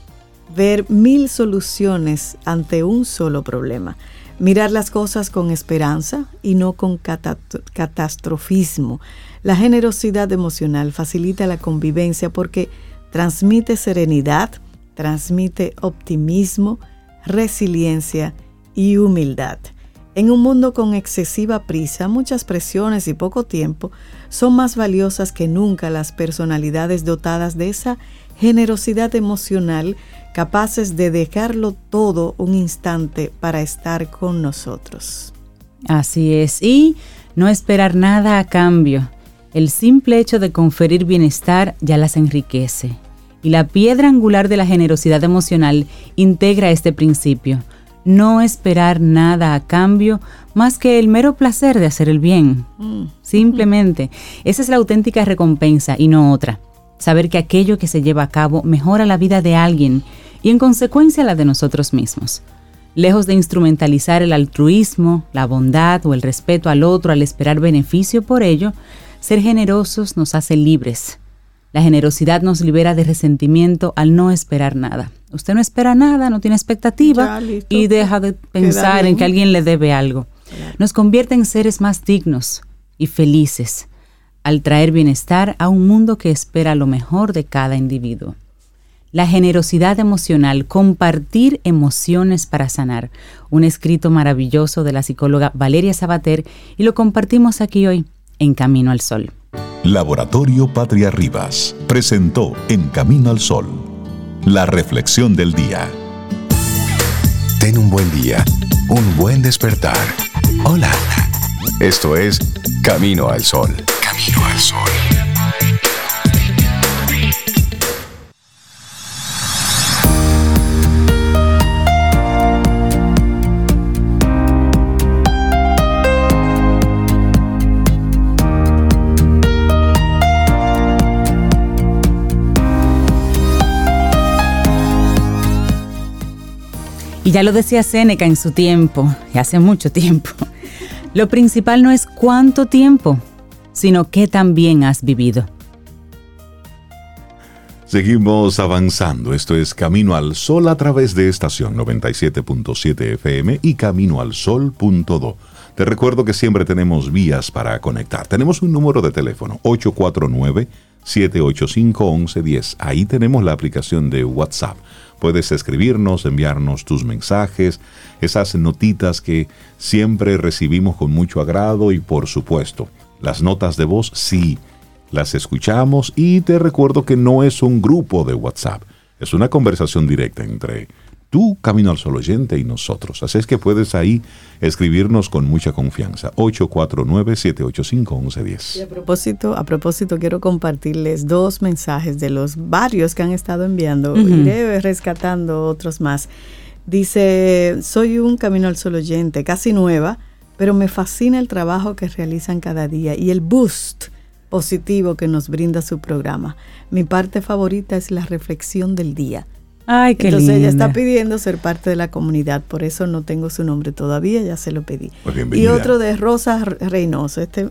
ver mil soluciones ante un solo problema, mirar las cosas con esperanza y no con catastrofismo. La generosidad emocional facilita la convivencia porque transmite serenidad, transmite optimismo, resiliencia y humildad. En un mundo con excesiva prisa, muchas presiones y poco tiempo, son más valiosas que nunca las personalidades dotadas de esa generosidad emocional capaces de dejarlo todo un instante para estar con nosotros. Así es, y no esperar nada a cambio. El simple hecho de conferir bienestar ya las enriquece. y la piedra angular de la generosidad emocional integra este principio. No esperar nada a cambio más que el mero placer de hacer el bien. Mm. Simplemente, esa es la auténtica recompensa y no otra. Saber que aquello que se lleva a cabo mejora la vida de alguien y en consecuencia la de nosotros mismos. Lejos de instrumentalizar el altruismo, la bondad o el respeto al otro al esperar beneficio por ello, ser generosos nos hace libres, la generosidad nos libera de resentimiento al no esperar nada. Usted no espera nada, no tiene expectativa y deja de pensar en que alguien le debe algo. Nos convierte en seres más dignos y felices al traer bienestar a un mundo que espera lo mejor de cada individuo. La generosidad emocional, compartir emociones para sanar, un escrito maravilloso de la psicóloga Valeria Sabater y lo compartimos aquí hoy en Camino al Sol. Laboratorio Patria Rivas presentó En Camino al Sol, la reflexión del día. Ten un buen día, un buen despertar. Hola. Esto es Camino al Sol. Camino al Sol. Y ya lo decía Séneca en su tiempo, y hace mucho tiempo. Lo principal no es cuánto tiempo, sino qué tan bien has vivido. Seguimos avanzando. Esto es Camino al Sol a través de estación 97.7 FM y caminoalsol.do. Te recuerdo que siempre tenemos vías para conectar. Tenemos un número de teléfono 849 785 1110. Ahí tenemos la aplicación de WhatsApp Puedes escribirnos, enviarnos tus mensajes, esas notitas que siempre recibimos con mucho agrado y por supuesto, las notas de voz sí, las escuchamos y te recuerdo que no es un grupo de WhatsApp, es una conversación directa entre tú, Camino al Sol Oyente y nosotros. Así es que puedes ahí escribirnos con mucha confianza. 849-785-1110. a propósito, a propósito, quiero compartirles dos mensajes de los varios que han estado enviando. Iré rescatando otros más. Dice, soy un Camino al Sol Oyente, casi nueva, pero me fascina el trabajo que realizan cada día y el boost positivo que nos brinda su programa. Mi parte favorita es la reflexión del día Ay, qué Entonces ella está pidiendo ser parte de la comunidad, por eso no tengo su nombre todavía, ya se lo pedí. Pues y otro de Rosa Reynoso. Este,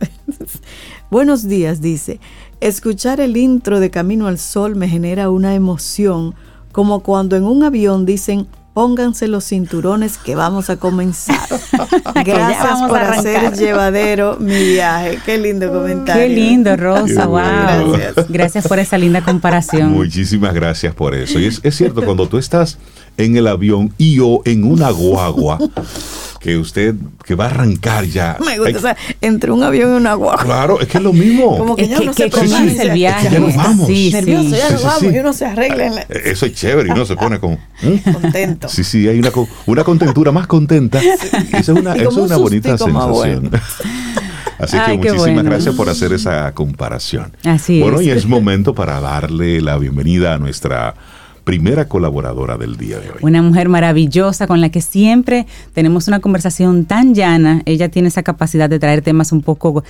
Buenos días, dice. Escuchar el intro de Camino al Sol me genera una emoción, como cuando en un avión dicen pónganse los cinturones que vamos a comenzar. Gracias por hacer llevadero mi viaje. Qué lindo comentario. Qué lindo, Rosa. wow. Gracias. por esa linda comparación. Muchísimas gracias por eso. Y es, es cierto, cuando tú estás en el avión y o en una guagua, que usted que va a arrancar ya. Me gusta, o sea, entre un avión y una guagua. Claro, es que es lo mismo. Como que ya no se sí, el viaje. ya nos vamos. Sí, Nervioso, ya nos vamos y uno se arregla. En la... Eh, eso es chévere y uno se pone como... Contento. Sí, sí, hay una, una contentura más contenta. Esa es una, eso es una bonita sensación. Así que muchísimas gracias por hacer esa comparación. Así bueno, y es momento para darle la bienvenida a nuestra primera colaboradora del día de hoy. Una mujer maravillosa con la que siempre tenemos una conversación tan llana. Ella tiene esa capacidad de traer temas un poco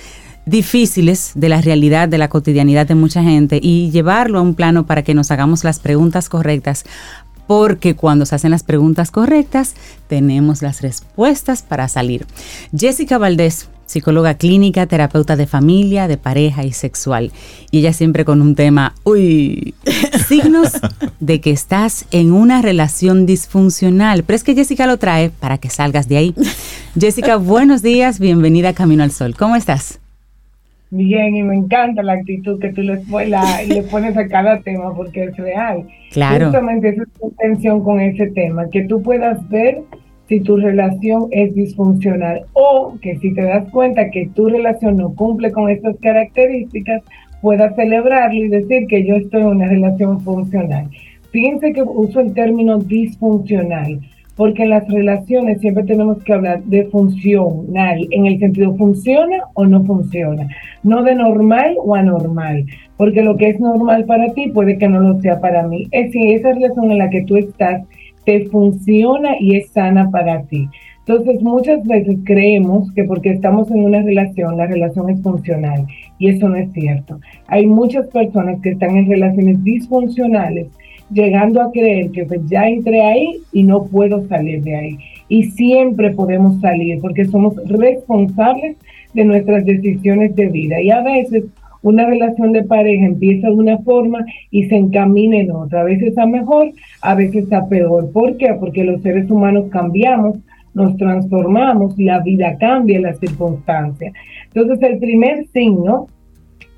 difíciles de la realidad, de la cotidianidad de mucha gente y llevarlo a un plano para que nos hagamos las preguntas correctas porque cuando se hacen las preguntas correctas, tenemos las respuestas para salir. Jessica Valdés psicóloga clínica, terapeuta de familia, de pareja y sexual. Y ella siempre con un tema, uy, signos de que estás en una relación disfuncional. Pero es que Jessica lo trae para que salgas de ahí. Jessica, buenos días, bienvenida a Camino al Sol. ¿Cómo estás? Bien, y me encanta la actitud que tú le, le pones a cada tema porque es real. Claro. Justamente esa es tu intención con ese tema, que tú puedas ver si tu relación es disfuncional o que si te das cuenta que tu relación no cumple con estas características, puedas celebrarlo y decir que yo estoy en una relación funcional. Fíjense que uso el término disfuncional, porque en las relaciones siempre tenemos que hablar de funcional, en el sentido funciona o no funciona, no de normal o anormal, porque lo que es normal para ti puede que no lo sea para mí. Es si esa relación en la que tú estás te funciona y es sana para ti. Entonces, muchas veces creemos que porque estamos en una relación, la relación es funcional y eso no es cierto. Hay muchas personas que están en relaciones disfuncionales llegando a creer que pues ya entré ahí y no puedo salir de ahí. Y siempre podemos salir porque somos responsables de nuestras decisiones de vida. Y a veces una relación de pareja empieza de una forma y se encamina en otra. A veces a mejor, a veces a peor. ¿Por qué? Porque los seres humanos cambiamos nos transformamos, la vida cambia, las circunstancias. Entonces, el primer signo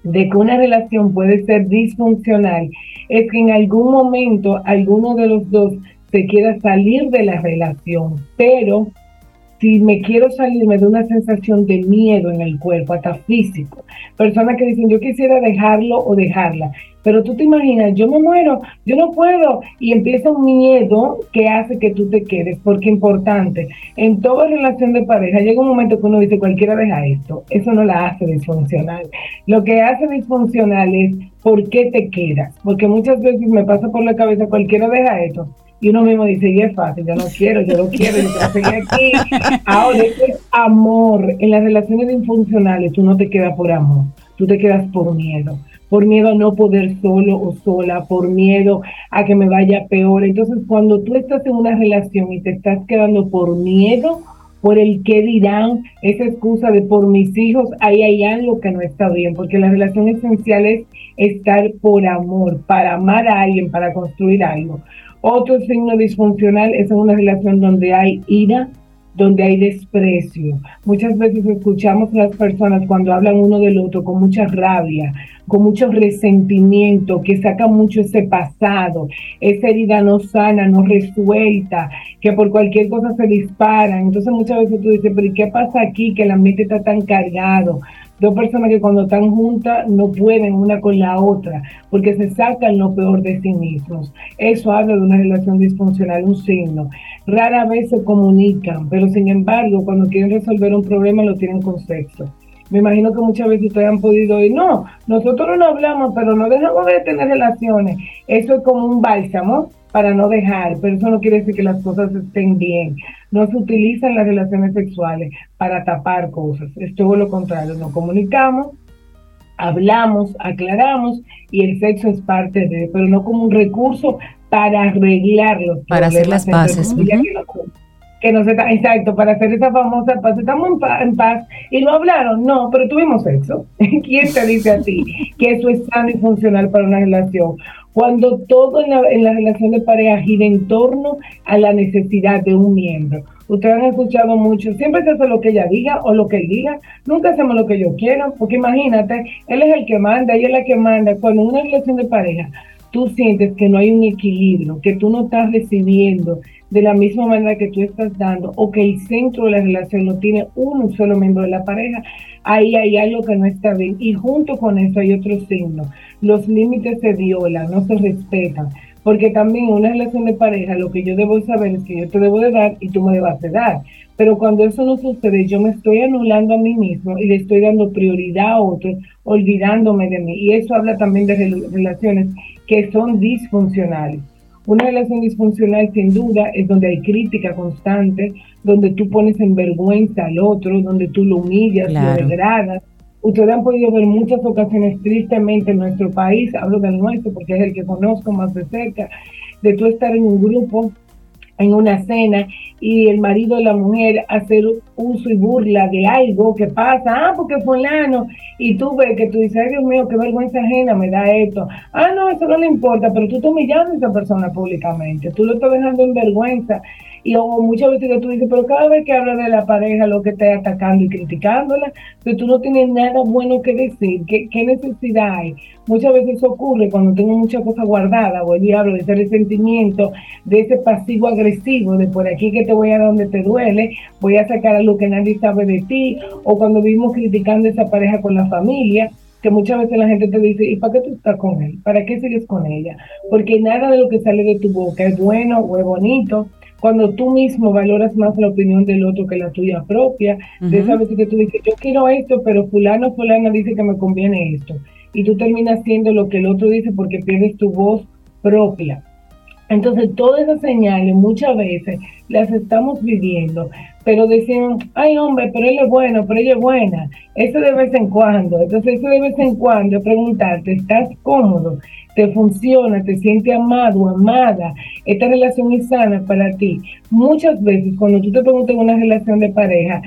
de que una relación puede ser disfuncional es que en algún momento alguno de los dos se quiera salir de la relación, pero si me quiero salir, me da una sensación de miedo en el cuerpo, hasta físico. Personas que dicen, yo quisiera dejarlo o dejarla, pero tú te imaginas, yo me muero, yo no puedo, y empieza un miedo que hace que tú te quedes, porque importante, en toda relación de pareja llega un momento que uno dice, cualquiera deja esto, eso no la hace disfuncional. Lo que hace disfuncional es, ¿por qué te quedas? Porque muchas veces me pasa por la cabeza, cualquiera deja esto y uno mismo dice, y es fácil, yo no quiero, yo no quiero, yo quiero seguir aquí. Ahora, eso es amor. En las relaciones disfuncionales tú no te quedas por amor, tú te quedas por miedo. Por miedo a no poder solo o sola, por miedo a que me vaya peor. Entonces, cuando tú estás en una relación y te estás quedando por miedo, por el qué dirán, esa excusa de por mis hijos, ahí hay algo que no está bien, porque la relación esencial es estar por amor, para amar a alguien, para construir algo. Otro signo disfuncional es una relación donde hay ira, donde hay desprecio. Muchas veces escuchamos a las personas cuando hablan uno del otro con mucha rabia, con mucho resentimiento, que saca mucho ese pasado, esa herida no sana, no resuelta, que por cualquier cosa se disparan. Entonces muchas veces tú dices, pero ¿y qué pasa aquí? Que el ambiente está tan cargado dos personas que cuando están juntas no pueden una con la otra, porque se sacan lo peor de sí mismos. Eso habla de una relación disfuncional, un signo. Rara vez se comunican, pero sin embargo, cuando quieren resolver un problema lo tienen con sexo. Me imagino que muchas veces ustedes han podido oír, no, nosotros no hablamos, pero no dejamos de tener relaciones. Eso es como un bálsamo para no dejar, pero eso no quiere decir que las cosas estén bien. No se utilizan las relaciones sexuales para tapar cosas, es todo lo contrario, nos comunicamos, hablamos, aclaramos y el sexo es parte de, pero no como un recurso para arreglarlos. Para hacer las paces. Que no, se está, exacto, para hacer esa famosa paz, estamos en paz, y lo hablaron, no, pero tuvimos sexo. ¿Quién te dice a ti que eso es sano y funcional para una relación? cuando todo en la, relación de pareja gira en torno a la necesidad de un miembro. Ustedes han escuchado mucho, siempre se hace lo que ella diga o lo que él diga, nunca hacemos lo que yo quiero, porque imagínate, él es el que manda, ella es la que manda. Cuando en una relación de pareja tú sientes que no hay un equilibrio, que tú no estás recibiendo de la misma manera que tú estás dando, o que el centro de la relación no tiene un solo miembro de la pareja, ahí hay algo que no está bien. Y junto con eso hay otro signo. Los límites se violan, no se respetan. Porque también en una relación de pareja lo que yo debo saber es que yo te debo de dar y tú me debas de dar. Pero cuando eso no sucede, yo me estoy anulando a mí mismo y le estoy dando prioridad a otro, olvidándome de mí. Y eso habla también de relaciones que son disfuncionales. Una relación disfuncional, sin duda, es donde hay crítica constante, donde tú pones en vergüenza al otro, donde tú lo humillas, lo degradas. Ustedes han podido ver muchas ocasiones, tristemente, en nuestro país, hablo del nuestro porque es el que conozco más de cerca, de tú estar en un grupo en una cena y el marido de la mujer hacer uso y burla de algo que pasa, ah, porque fulano, y tú ves que tú dices, ay Dios mío, qué vergüenza ajena me da esto, ah, no, eso no le importa, pero tú estás humillando a esa persona públicamente, tú lo estás dejando en vergüenza y o muchas veces que tú dices, pero cada vez que habla de la pareja, lo que está atacando y criticándola, que tú no tienes nada bueno que decir, ¿qué, qué necesidad hay? Muchas veces eso ocurre cuando tengo muchas cosas guardadas, o el diablo de ese resentimiento, de ese pasivo agresivo, de por aquí que te voy a donde te duele, voy a sacar a lo que nadie sabe de ti, o cuando vivimos criticando a esa pareja con la familia, que muchas veces la gente te dice, ¿y para qué tú estás con él? ¿Para qué sigues con ella? Porque nada de lo que sale de tu boca es bueno o es bonito, cuando tú mismo valoras más la opinión del otro que la tuya propia, de esa vez que tú dices, yo quiero esto, pero fulano, fulana dice que me conviene esto. Y tú terminas haciendo lo que el otro dice porque pierdes tu voz propia. Entonces, todas esas señales muchas veces las estamos viviendo, pero decimos, ay hombre, pero él es bueno, pero ella es buena. Eso de vez en cuando. Entonces, eso de vez en cuando, preguntarte, ¿estás cómodo? ¿Te funciona? ¿Te sientes amado, amada? Esta relación es sana para ti. Muchas veces, cuando tú te preguntas en una relación de pareja,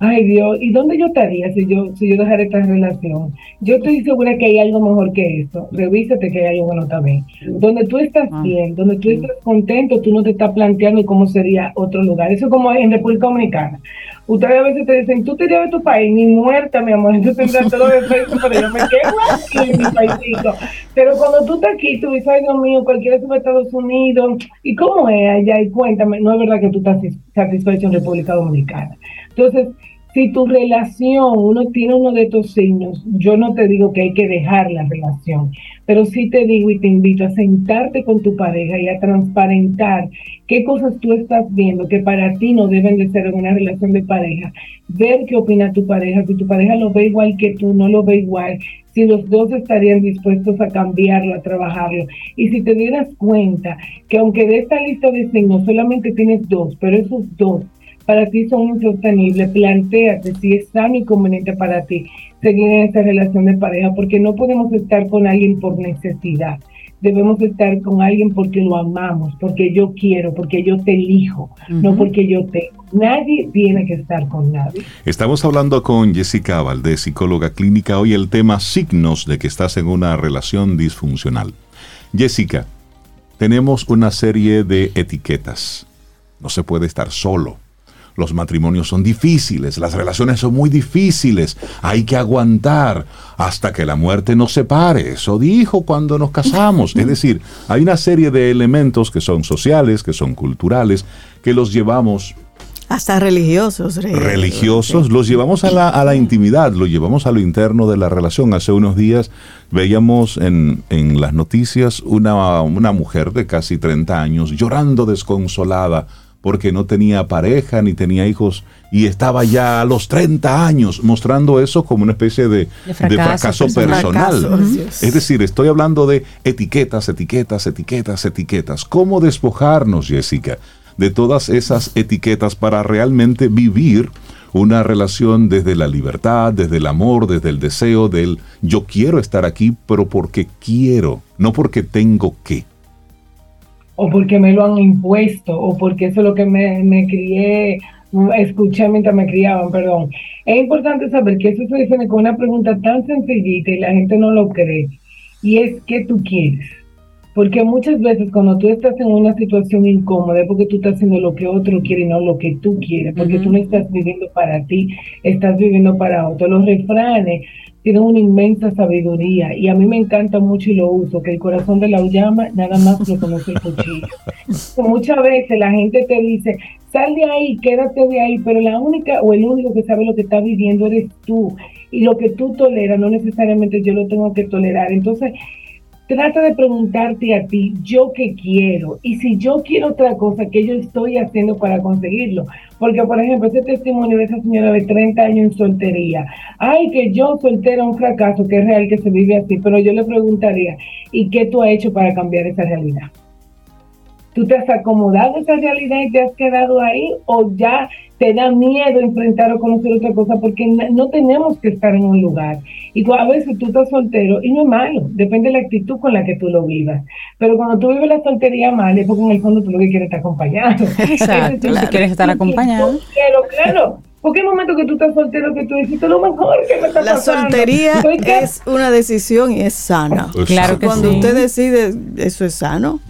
ay Dios, ¿y dónde yo estaría si yo, si yo dejara esta relación? Yo estoy segura que hay algo mejor que esto. Revísate que hay algo bueno también. Donde tú estás ah. bien, donde tú estás contento, tú no te estás planteando cómo sería otro lugar. Eso como en República Dominicana. Ustedes a veces te dicen, tú te llevas a tu país, ni muerta, mi amor, tú tendrás todo defecto, pero yo me quedo aquí en mi paísito. Pero cuando tú estás aquí, tú dices, ay Dios mío, cualquiera sube a Estados Unidos, ¿y cómo es allá? Y cuéntame, no es verdad que tú estás satisfecho en República Dominicana. Entonces, si tu relación, uno tiene uno de estos signos, yo no te digo que hay que dejar la relación, pero sí te digo y te invito a sentarte con tu pareja y a transparentar qué cosas tú estás viendo que para ti no deben de ser en una relación de pareja, ver qué opina tu pareja, si tu pareja lo ve igual que tú, no lo ve igual, si los dos estarían dispuestos a cambiarlo, a trabajarlo. Y si te dieras cuenta que aunque de esta lista de signos solamente tienes dos, pero esos dos para ti son insostenibles, planteate si es sano y conveniente para ti seguir en esta relación de pareja, porque no podemos estar con alguien por necesidad. Debemos estar con alguien porque lo amamos, porque yo quiero, porque yo te elijo, no porque yo tengo. Nadie tiene que estar con nadie. Estamos hablando con Jessica Valdés, psicóloga clínica. Hoy el tema signos de que estás en una relación disfuncional. Jessica, tenemos una serie de etiquetas. No se puede estar solo los matrimonios son difíciles, las relaciones son muy difíciles, hay que aguantar hasta que la muerte nos separe. Eso dijo cuando nos casamos. Es decir, hay una serie de elementos que son sociales, que son culturales, que los llevamos hasta religiosos. religiosos, los llevamos a la, a la, intimidad, los llevamos a lo interno de la relación. Hace unos días veíamos en, en las noticias una, una mujer de casi 30 años llorando desconsolada porque no tenía pareja ni tenía hijos y estaba ya a los 30 años mostrando eso como una especie de, fracaso, personal. Es decir, estoy hablando de etiquetas, etiquetas, etiquetas, etiquetas. ¿Cómo despojarnos, Jessica, de todas esas etiquetas para realmente vivir una relación desde la libertad, desde el amor, desde el deseo, del yo quiero estar aquí, pero porque quiero, no porque tengo que? O porque me lo han impuesto, o porque eso es lo que me, me crié, escuché mientras me criaban, perdón. Es importante saber que eso se define con una pregunta tan sencillita y la gente no lo cree, y es ¿qué tú quieres? Porque muchas veces cuando tú estás en una situación incómoda es porque tú estás haciendo lo que otro quiere y no lo que tú quieres, porque tú no estás viviendo para ti, estás viviendo para otro. Los refranes tiene una inmensa sabiduría y a mí me encanta mucho y lo uso, que el corazón de la llama nada más lo conoce el cuchillo. Muchas veces la gente te dice, sal de ahí, quédate de ahí, pero la única o el único que sabe lo que está viviendo eres tú. Y lo que tú toleras, no necesariamente yo lo tengo que tolerar. Entonces, Trata de preguntarte a ti, ¿yo qué quiero? Y si yo quiero otra cosa, ¿qué yo estoy haciendo para conseguirlo? Porque, por ejemplo, ese testimonio de esa señora de 30 años en soltería, ay, que yo soltera un fracaso, que es real que se vive así, pero yo le preguntaría, ¿y qué tú has hecho para cambiar esa realidad? ¿Tú te has acomodado a esa realidad y te has quedado ahí? ¿O ya te da miedo enfrentar o conocer otra cosa? Porque no tenemos que estar en un lugar. Y a veces tú estás soltero y no es malo, depende de la actitud con la que tú lo vivas. Pero cuando tú vives la soltería mal es porque en el fondo tú lo que quieres estar acompañado. Exacto, si quieres estar acompañado. Pero claro, porque hay momentos que tú estás soltero que tú dices lo mejor que me está La soltería es una decisión y es sana. Claro que Cuando usted decide, eso es sano.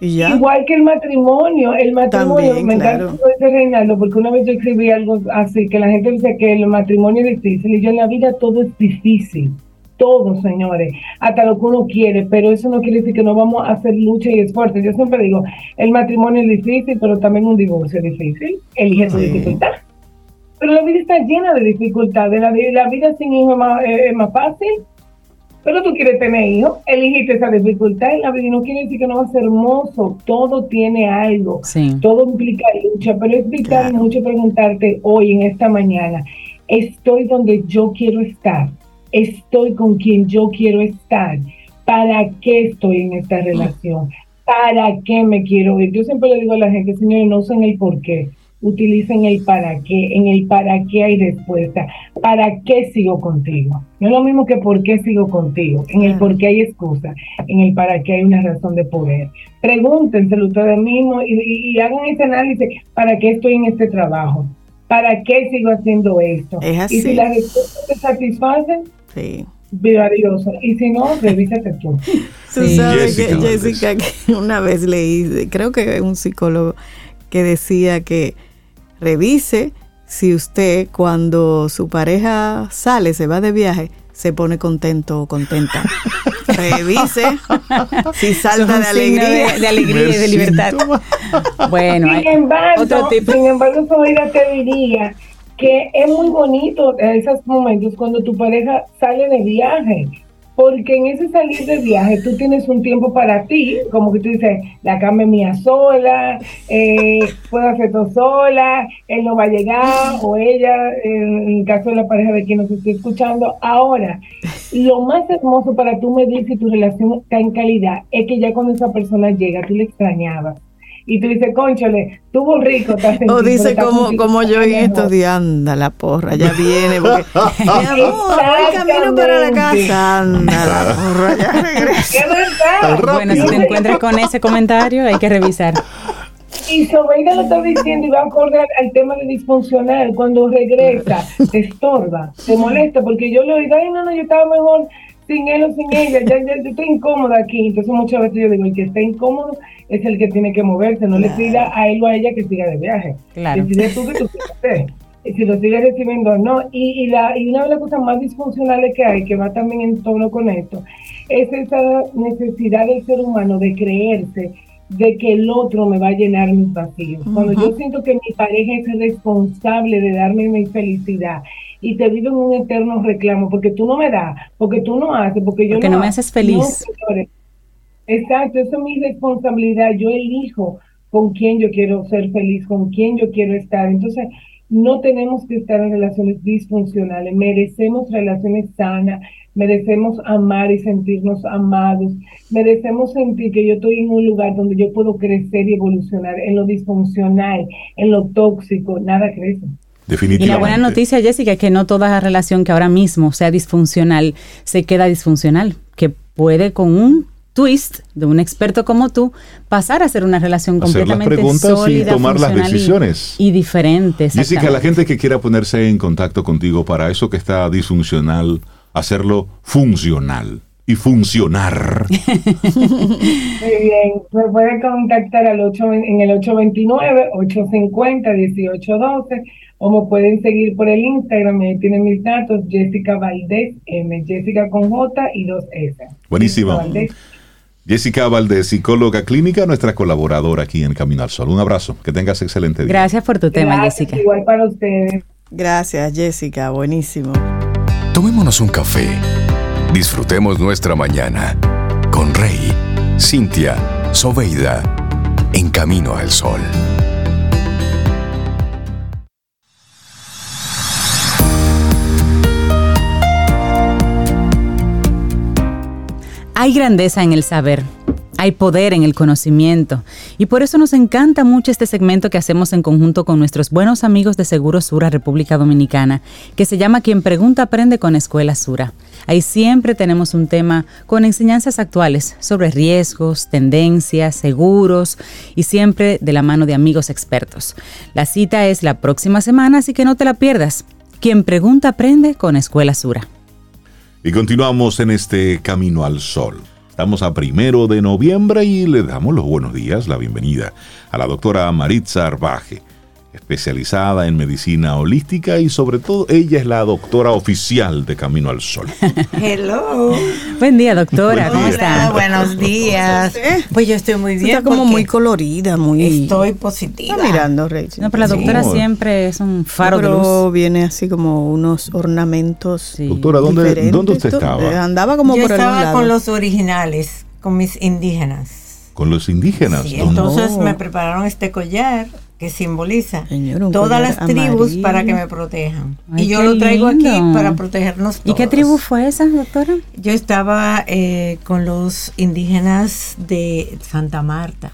y ya. Igual que el matrimonio. El matrimonio, me encanta Reinaldo, porque una vez yo escribí algo así, que la gente dice que el matrimonio es difícil. Y yo en la vida todo es difícil. Todo, señores, hasta lo que uno quiere, pero eso no quiere decir que no vamos a hacer lucha y esfuerzo. Yo siempre digo, el matrimonio es difícil, pero también un divorcio es difícil. Elige su dificultad. Pero la vida está llena de dificultades. La, la vida sin hijos es más, fácil. pero tú quieres tener hijos, eligiste esa dificultad en la vida y no quiere decir que no va a ser hermoso, todo tiene algo, todo implica lucha, pero es vital mucho preguntarte hoy, en esta mañana, ¿estoy donde yo quiero estar? ¿Estoy con quien yo quiero estar? ¿Para qué estoy en esta relación? ¿Para qué me quiero ir? Yo siempre le digo a la gente, señores, no usen el por qué utilicen el para qué. En el para qué hay respuesta. ¿Para qué sigo contigo? No es lo mismo que por qué sigo contigo. En el por qué hay excusa. En el para qué hay una razón de poder. Pregúntenselo ustedes mismos y, hagan ese análisis. ¿Para qué estoy en este trabajo? ¿Para qué sigo haciendo esto? Y si la respuesta te satisface, sí. Maravilloso. Y si no, revísate tú. Tú sabes que Jessica, que una vez leí, creo que un psicólogo que decía que revise si usted cuando su pareja sale, se va de viaje, se pone contento o contenta. Revise si salta de alegría. De, alegría y de libertad. Bueno, sin embargo, otro tipo. sin embargo, te diría que es muy bonito esos momentos cuando tu pareja sale de viaje porque en ese salir de viaje tú tienes un tiempo para ti, como que tú dices, la cama es mía sola, eh, puedo hacer todo sola, él no va a llegar, o ella, en el caso de la pareja de quien nos estoy escuchando. Ahora, lo más hermoso para tú medir si tu relación está en calidad es que ya cuando esa persona llega, tú le extrañabas y tú dices, conchole, tuvo un rico. O dice como, como yo en estos días, anda la porra, ya viene, porque mi amor, voy camino para la casa, anda la porra, ya regresa. Bueno, si te encuentras con ese comentario, hay que revisar. Y Sobeida lo está diciendo y va a acordar al tema de disfuncional. Cuando regresa, te estorba, te molesta, porque yo le digo, ay, no, no, yo estaba mejor sin él o sin ella, ya, ya, estoy incómoda aquí. Entonces muchas veces yo digo, el que está incómodo es el que tiene que moverse, no le pida a él o a ella que siga de viaje. Claro. Decide tú que tú quieres. Si lo sigues recibiendo no. Y, y, la, y una de las cosas más disfuncionales que hay, que va también en tono con esto, es esa necesidad del ser humano de creerse de que el otro me va a llenar mis vacíos. Cuando yo siento que mi pareja es el responsable de darme mi felicidad y te vivo en un eterno reclamo porque tú no me das, porque tú no haces, porque yo porque no, me haces feliz. exacto, eso es mi responsabilidad. Yo elijo con quién yo quiero ser feliz, con quién yo quiero estar. Entonces, no tenemos que estar en relaciones disfuncionales, merecemos relaciones sanas, merecemos amar y sentirnos amados, merecemos sentir que yo estoy en un lugar donde yo puedo crecer y evolucionar. En lo disfuncional, en lo tóxico, nada crece. Y la buena noticia, Jessica, es que no toda relación que ahora mismo sea disfuncional se queda disfuncional, que puede con un twist de un experto como tú pasar a ser una relación Hacer completamente las preguntas sólida, y tomar las decisiones. y, diferentes. Jessica, la gente que quiera ponerse en contacto contigo para eso que está disfuncional, hacerlo funcional y funcionar. Muy bien, me puede contactar al 8, en el 829-850-1812 o me pueden seguir por el Instagram, ahí tienen mis datos, Jessica Valdés M, Jessica con J y dos S. Buenísimo. Jessica Valdés, psicóloga clínica, nuestra colaboradora aquí en Camino al Sol. Un abrazo, que tengas excelente día. Gracias por tu tema, Jessica. Igual para ustedes. Gracias, Jessica, buenísimo. Tomémonos un café, disfrutemos nuestra mañana con Rey, Cintia, Soveida, en Camino al Sol. Hay grandeza en el saber. Hay poder en el conocimiento y por eso nos encanta mucho este segmento que hacemos en conjunto con nuestros buenos amigos de Seguro Sura República Dominicana, que se llama Quien Pregunta Aprende con Escuela Sura. Ahí siempre tenemos un tema con enseñanzas actuales sobre riesgos, tendencias, seguros y siempre de la mano de amigos expertos. La cita es la próxima semana, así que no te la pierdas. Quien Pregunta Aprende con Escuela Sura. Y continuamos en este Camino al Sol. Estamos a primero de noviembre y le damos los buenos días, la bienvenida a la doctora Maritza Arbaje, especializada en medicina holística y sobre todo ella es la doctora oficial de Camino al Sol. Hello. Buen día, doctora. ¿Cómo está? Buenos días. Pues yo estoy muy bien. Está como muy colorida, muy. Estoy positiva. Está mirando, Rachel. No, pero la doctora siempre es un faro de luz. viene así como unos ornamentos. Doctora, ¿dónde, ¿dónde usted estaba? Andaba como yo por el estaba con los originales, con mis indígenas. ¿Con los indígenas? Sí, entonces me prepararon este collar que simboliza todas las tribus para que me protejan. y yo lo traigo aquí para protegernos todos. ¿Y qué tribu fue esa, doctora? Yo estaba eh, con los indígenas de Santa Marta.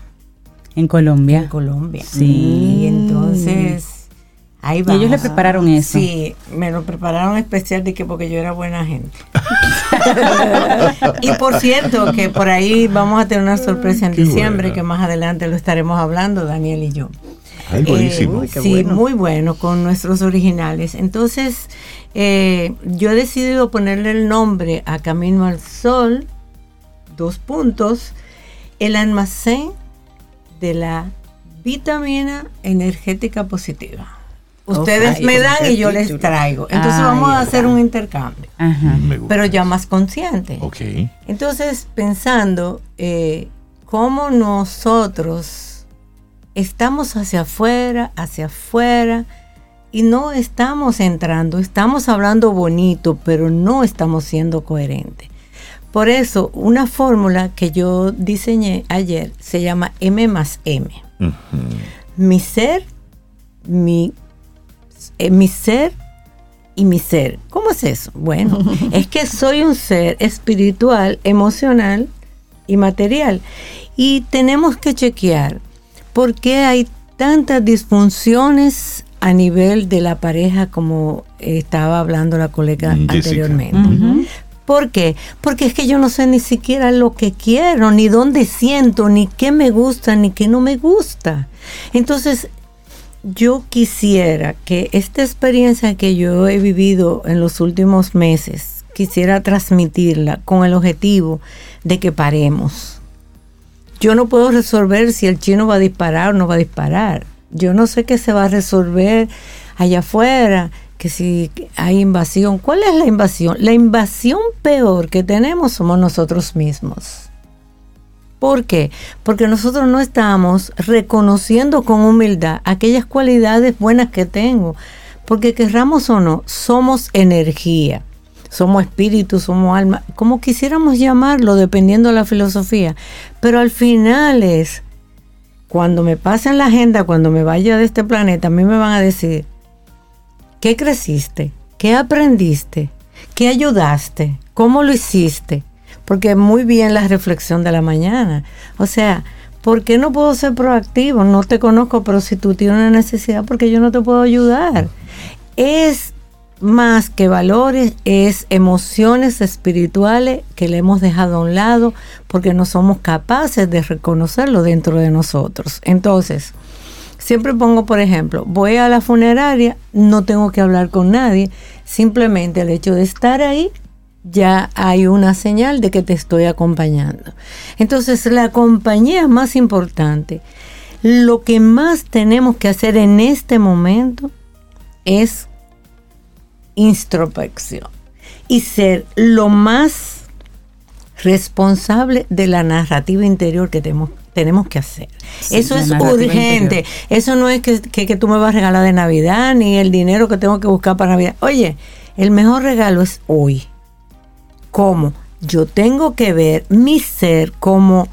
En Colombia. En Colombia. Sí. Y entonces Ahí y ellos le prepararon eso. Sí, me lo prepararon especial de que porque yo era buena gente. y por cierto, que por ahí vamos a tener una sorpresa en diciembre, que más adelante lo estaremos hablando, Daniel y yo. Ay, buenísimo. Eh, sí, muy bueno con nuestros originales. Entonces, eh, yo he decidido ponerle el nombre a Camino al Sol, dos puntos, el almacén de la vitamina energética positiva. Ustedes me dan y yo les traigo. Entonces vamos a hacer un intercambio. Pero ya más consciente. Ok. Entonces, pensando eh, cómo nosotros estamos hacia afuera, hacia afuera, y no estamos entrando, estamos hablando bonito, pero no estamos siendo coherentes. Por eso, una fórmula que yo diseñé ayer se llama M más M. Mi ser, mi eh, mi ser y mi ser. ¿Cómo es eso? Bueno, es que soy un ser espiritual, emocional y material. Y tenemos que chequear por qué hay tantas disfunciones a nivel de la pareja como estaba hablando la colega anteriormente. ¿Por qué? Porque es que yo no sé ni siquiera lo que quiero, ni dónde siento, ni qué me gusta, ni qué no me gusta. Entonces, yo quisiera que esta experiencia que yo he vivido en los últimos meses, quisiera transmitirla con el objetivo de que paremos. Yo no puedo resolver si el chino va a disparar o no va a disparar. Yo no sé qué se va a resolver allá afuera, que si hay invasión. ¿Cuál es la invasión? La invasión peor que tenemos somos nosotros mismos. ¿Por qué? Porque nosotros no estamos reconociendo con humildad aquellas cualidades buenas que tengo. Porque querramos o no, somos energía, somos espíritu, somos alma, como quisiéramos llamarlo, dependiendo de la filosofía. Pero al final es, cuando me pasen la agenda, cuando me vaya de este planeta, a mí me van a decir, ¿qué creciste? ¿Qué aprendiste? ¿Qué ayudaste? ¿Cómo lo hiciste? Porque muy bien la reflexión de la mañana. O sea, ¿por qué no puedo ser proactivo? No te conozco, pero si tú tienes una necesidad, porque yo no te puedo ayudar. Es más que valores, es emociones espirituales que le hemos dejado a un lado porque no somos capaces de reconocerlo dentro de nosotros. Entonces, siempre pongo, por ejemplo, voy a la funeraria, no tengo que hablar con nadie, simplemente el hecho de estar ahí ya hay una señal de que te estoy acompañando. Entonces, la compañía más importante. Lo que más tenemos que hacer en este momento es introspección y ser lo más responsable de la narrativa interior que tenemos, tenemos que hacer. Eso es urgente. Eso no es que, que, que, tú me vas a regalar de Navidad ni el dinero que tengo que buscar para Navidad. Oye, el mejor regalo es hoy cómo yo tengo que ver mi ser como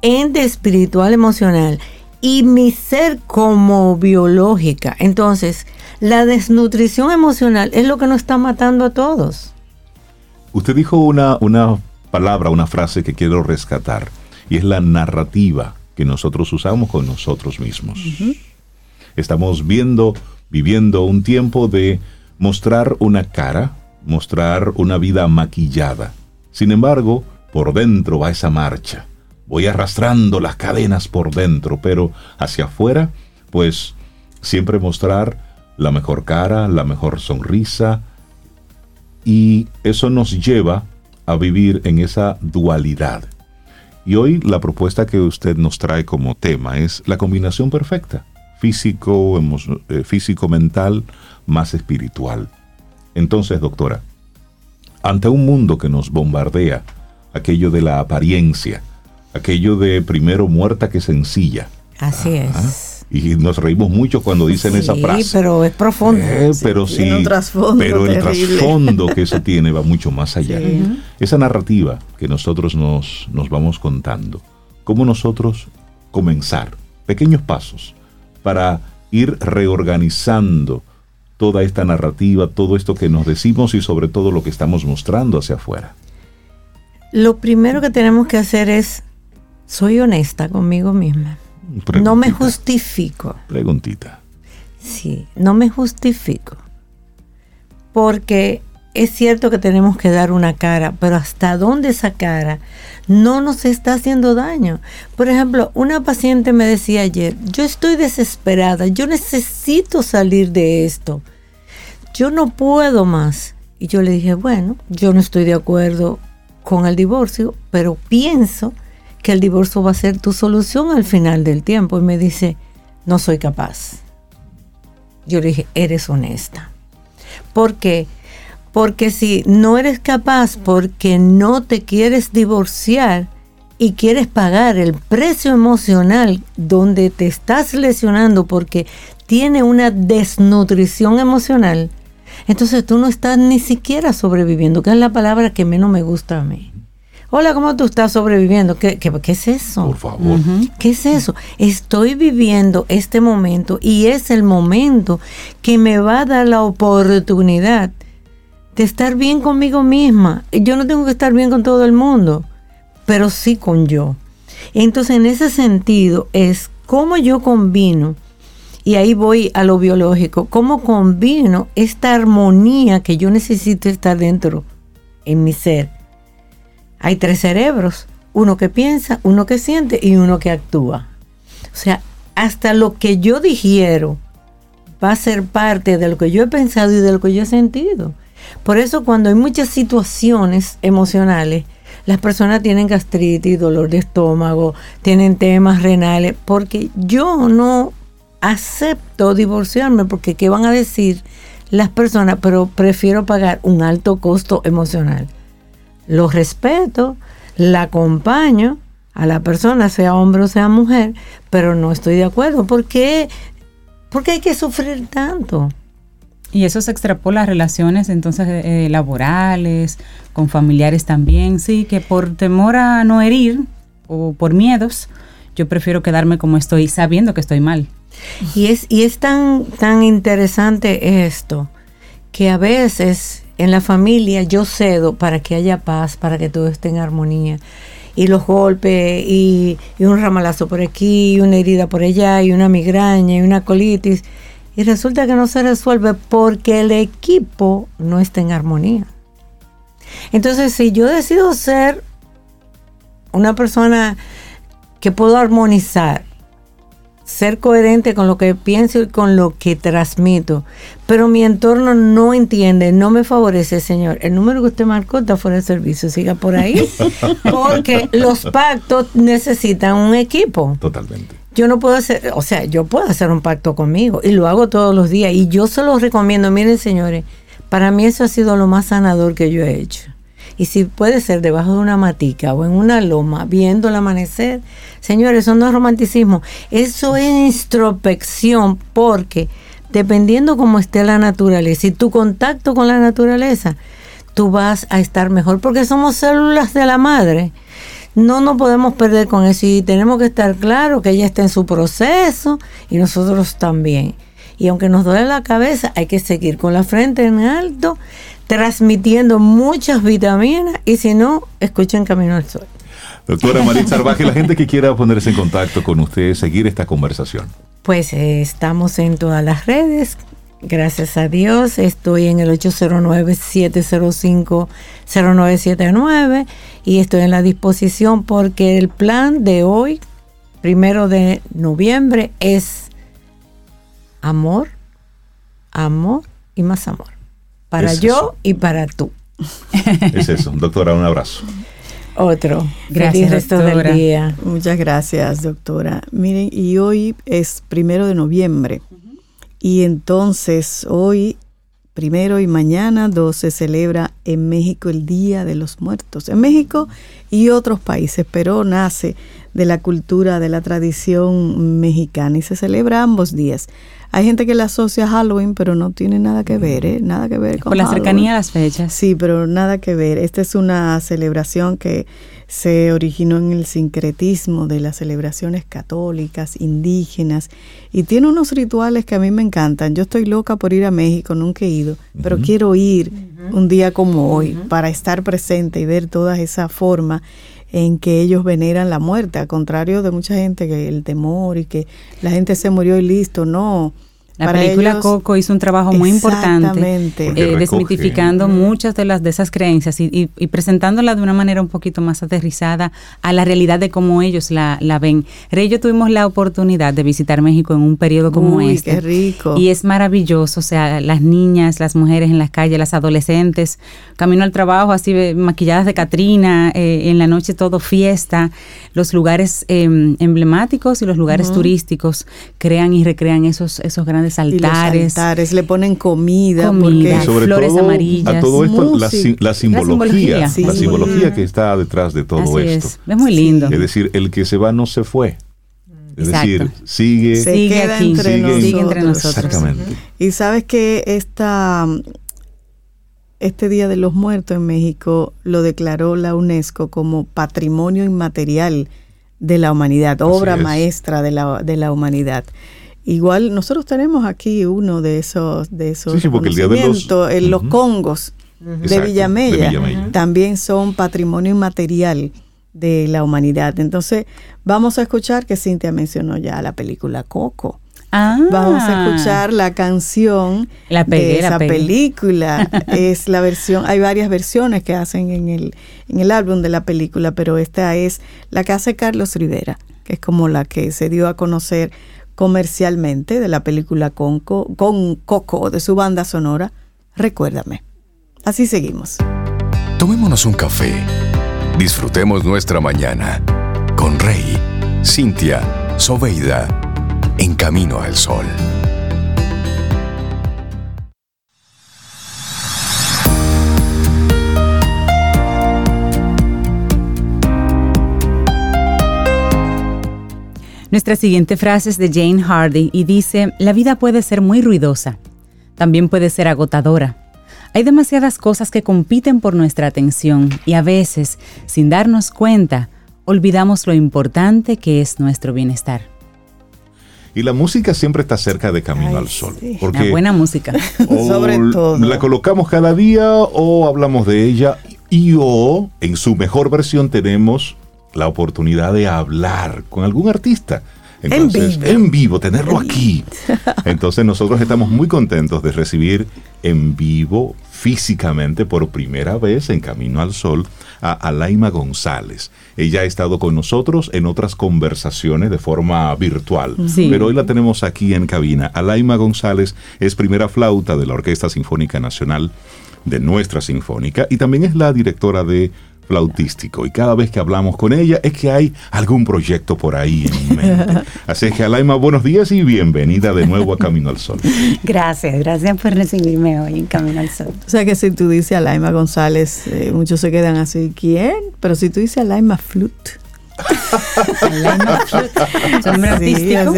ente espiritual emocional y mi ser como biológica. Entonces, la desnutrición emocional es lo que nos está matando a todos. Usted dijo una, una palabra, una frase que quiero rescatar, y es la narrativa que nosotros usamos con nosotros mismos. Estamos viendo, viviendo un tiempo de mostrar una cara, mostrar una vida maquillada. Sin embargo, por dentro va esa marcha. Voy arrastrando las cadenas por dentro, pero hacia afuera, pues siempre mostrar la mejor cara, la mejor sonrisa. Y eso nos lleva a vivir en esa dualidad. Y hoy la propuesta que usted nos trae como tema es la combinación perfecta, físico, eh, físico, mental, más espiritual. Entonces, doctora, ante un mundo que nos bombardea, aquello de la apariencia, aquello de primero muerta que sencilla. Así es. Y nos reímos mucho cuando dicen esa frase. pero es profundo. Eh, pero sí, pero el trasfondo que eso tiene va mucho más allá. Esa narrativa que nosotros nos, nos vamos contando, cómo nosotros comenzar pequeños pasos para ir reorganizando toda esta narrativa, todo esto que nos decimos y sobre todo lo que estamos mostrando hacia afuera? Lo primero que tenemos que hacer es, soy honesta conmigo misma. No me justifico. Preguntita. Sí, no me justifico. Porque es cierto que tenemos que dar una cara, pero hasta dónde esa cara no nos está haciendo daño. Por ejemplo, una paciente me decía ayer, yo estoy desesperada, yo necesito salir de esto, yo no puedo más. Y yo le dije, bueno, yo no estoy de acuerdo con el divorcio, pero pienso que el divorcio va a ser tu solución al final del tiempo. Y me dice, no soy capaz. Yo le dije, eres honesta. Porque porque si no eres capaz porque no te quieres divorciar y quieres pagar el precio emocional donde te estás lesionando porque tiene una desnutrición emocional, entonces tú no estás ni siquiera sobreviviendo, que es la palabra que menos me gusta a mí. Hola, ¿cómo tú estás sobreviviendo? ¿Qué, es eso? Por favor. ¿Qué es eso? Estoy viviendo este momento y es el momento que me va a dar la oportunidad de estar bien conmigo misma. Yo no tengo que estar bien con todo el mundo, pero sí con yo. Entonces, en ese sentido, es cómo yo combino, y ahí voy a lo biológico, cómo combino esta armonía que yo necesito estar dentro en mi ser. Hay tres cerebros, uno que piensa, uno que siente y uno que actúa. O sea, hasta lo que yo digiero va a ser parte de lo que yo he pensado y de lo que yo he sentido. Por eso cuando hay muchas situaciones emocionales, las personas tienen gastritis, dolor de estómago, tienen temas renales, porque yo no acepto divorciarme porque qué van a decir las personas, pero prefiero pagar un alto costo emocional. Lo respeto, la acompaño a la persona, sea hombre o sea mujer, pero no estoy de acuerdo. ¿Por qué, ¿Por qué hay que sufrir tanto? Y eso se extrapola a relaciones entonces eh, laborales, con familiares también, sí, que por temor a no herir o por miedos, yo prefiero quedarme como estoy sabiendo que estoy mal. Y es, y es tan, tan interesante esto, que a veces en la familia yo cedo para que haya paz, para que todo esté en armonía. Y los golpes, y, y un ramalazo por aquí, y una herida por allá, y una migraña, y una colitis y resulta que no se resuelve porque el equipo no está en armonía. Entonces, si yo decido ser una persona que puedo armonizar, ser coherente con lo que pienso y con lo que transmito, pero mi entorno no entiende, no me favorece, señor. El número que usted marcó está fuera de servicio, siga por ahí, porque los pactos necesitan un equipo. Totalmente yo no puedo hacer, o sea, yo puedo hacer un pacto conmigo y lo hago todos los días y yo se lo recomiendo. Miren, señores, para mí eso ha sido lo más sanador que yo he hecho. Y si puede ser debajo de una matica o en una loma, viendo el amanecer, señores, eso no es romanticismo, eso es introspección porque dependiendo cómo esté la naturaleza y tu contacto con la naturaleza, tú vas a estar mejor porque somos células de la madre no nos podemos perder con eso y tenemos que estar claros que ella está en su proceso y nosotros también. Y aunque nos duele la cabeza, hay que seguir con la frente en alto, transmitiendo muchas vitaminas y si no, escuchen Camino al Sol. Doctora Maritza Arbaje, la gente que quiera ponerse en contacto con usted, seguir esta conversación. Pues eh, estamos en todas las redes, Gracias a Dios, estoy en el 809-705-0979 y estoy en la disposición porque el plan de hoy, primero de noviembre, es amor, amor y más amor. Para yo y para tú. Es eso. Doctora, un abrazo. otro. Gracias, resto del día. Muchas gracias, doctora. Miren, y hoy es primero de noviembre. Y entonces hoy, primero y mañana, dos, se celebra en México el Día de los Muertos. En México y otros países, pero nace de la cultura, de la tradición mexicana y se celebra ambos días. Hay gente que la asocia a Halloween, pero no tiene nada que ver, ¿eh? Nada que ver con Por la cercanía a las fechas. Sí, pero nada que ver. Esta es una celebración que se originó en el sincretismo de las celebraciones católicas, indígenas, y tiene unos rituales que a mí me encantan. Yo estoy loca por ir a México, nunca he ido, pero quiero ir un día como hoy para estar presente y ver toda esa forma en que ellos veneran la muerte, al contrario de mucha gente que el temor y que la gente se murió y listo, no. La película Coco hizo un trabajo muy importante eh, desmitificando muchas de las de esas creencias y, presentándola de una manera un poquito más aterrizada a la realidad de cómo ellos la, ven. Rey yo tuvimos la oportunidad de visitar México en un periodo como este. Qué rico. Y es maravilloso, o sea, las niñas, las mujeres en las calles, las adolescentes, camino al trabajo así maquilladas de Catrina, eh, en la noche todo fiesta, los lugares em, emblemáticos y los lugares turísticos crean y recrean esos, esos grandes altares. altares, le ponen comida, flores amarillas. A todo esto, la, simbología, la simbología, que está detrás de todo esto. Es. es muy lindo. Es decir, el que se va no se fue. Es decir, sigue, sigue aquí, entre, nosotros. sigue entre nosotros. Exactamente. Y sabes que esta, este Día de los Muertos en México lo declaró la UNESCO como Patrimonio Inmaterial de la Humanidad, obra maestra de la, de la humanidad. Igual nosotros tenemos aquí uno de esos de esos sí, porque el día de los, en los congos de, Villamella, también son patrimonio inmaterial de la humanidad. Entonces, vamos a escuchar que Cintia mencionó ya la película Coco. Ah. Vamos a escuchar la canción de esa película. es la versión, hay varias versiones que hacen en el, en el álbum de la película, pero esta es la que hace Carlos Rivera, que es como la que se dio a conocer comercialmente de la película con, con Coco de su banda sonora, Recuérdame. Así seguimos. Tomémonos un café. Disfrutemos nuestra mañana con Rey, Cintia, Soveida, en camino al sol. Nuestra siguiente frase es de Jane Hardy y dice, la vida puede ser muy ruidosa, también puede ser agotadora. Hay demasiadas cosas que compiten por nuestra atención y a veces, sin darnos cuenta, olvidamos lo importante que es nuestro bienestar. Y la música siempre está cerca de Camino al Sol. Porque la buena música. Sobre todo. La colocamos cada día o hablamos de ella y o en su mejor versión tenemos la oportunidad de hablar con algún artista. Entonces, en vivo. en vivo, tenerlo aquí. Entonces nosotros estamos muy contentos de recibir en vivo, físicamente, por primera vez en Camino al Sol, a Alaima González. Ella ha estado con nosotros en otras conversaciones de forma virtual, pero hoy la tenemos aquí en cabina. Alaima González es primera flauta de la Orquesta Sinfónica Nacional de nuestra Sinfónica y también es la directora de flautístico. Y cada vez que hablamos con ella es que hay algún proyecto por ahí en mente. Así que, Alaima, buenos días y bienvenida de nuevo a Camino al Sol. Gracias, gracias por recibirme hoy en Camino al Sol. O sea que si tú dices Alaima González, eh, muchos se quedan así, ¿quién? Pero si tú dices Alaima Flute. Alaima Flute. artístico.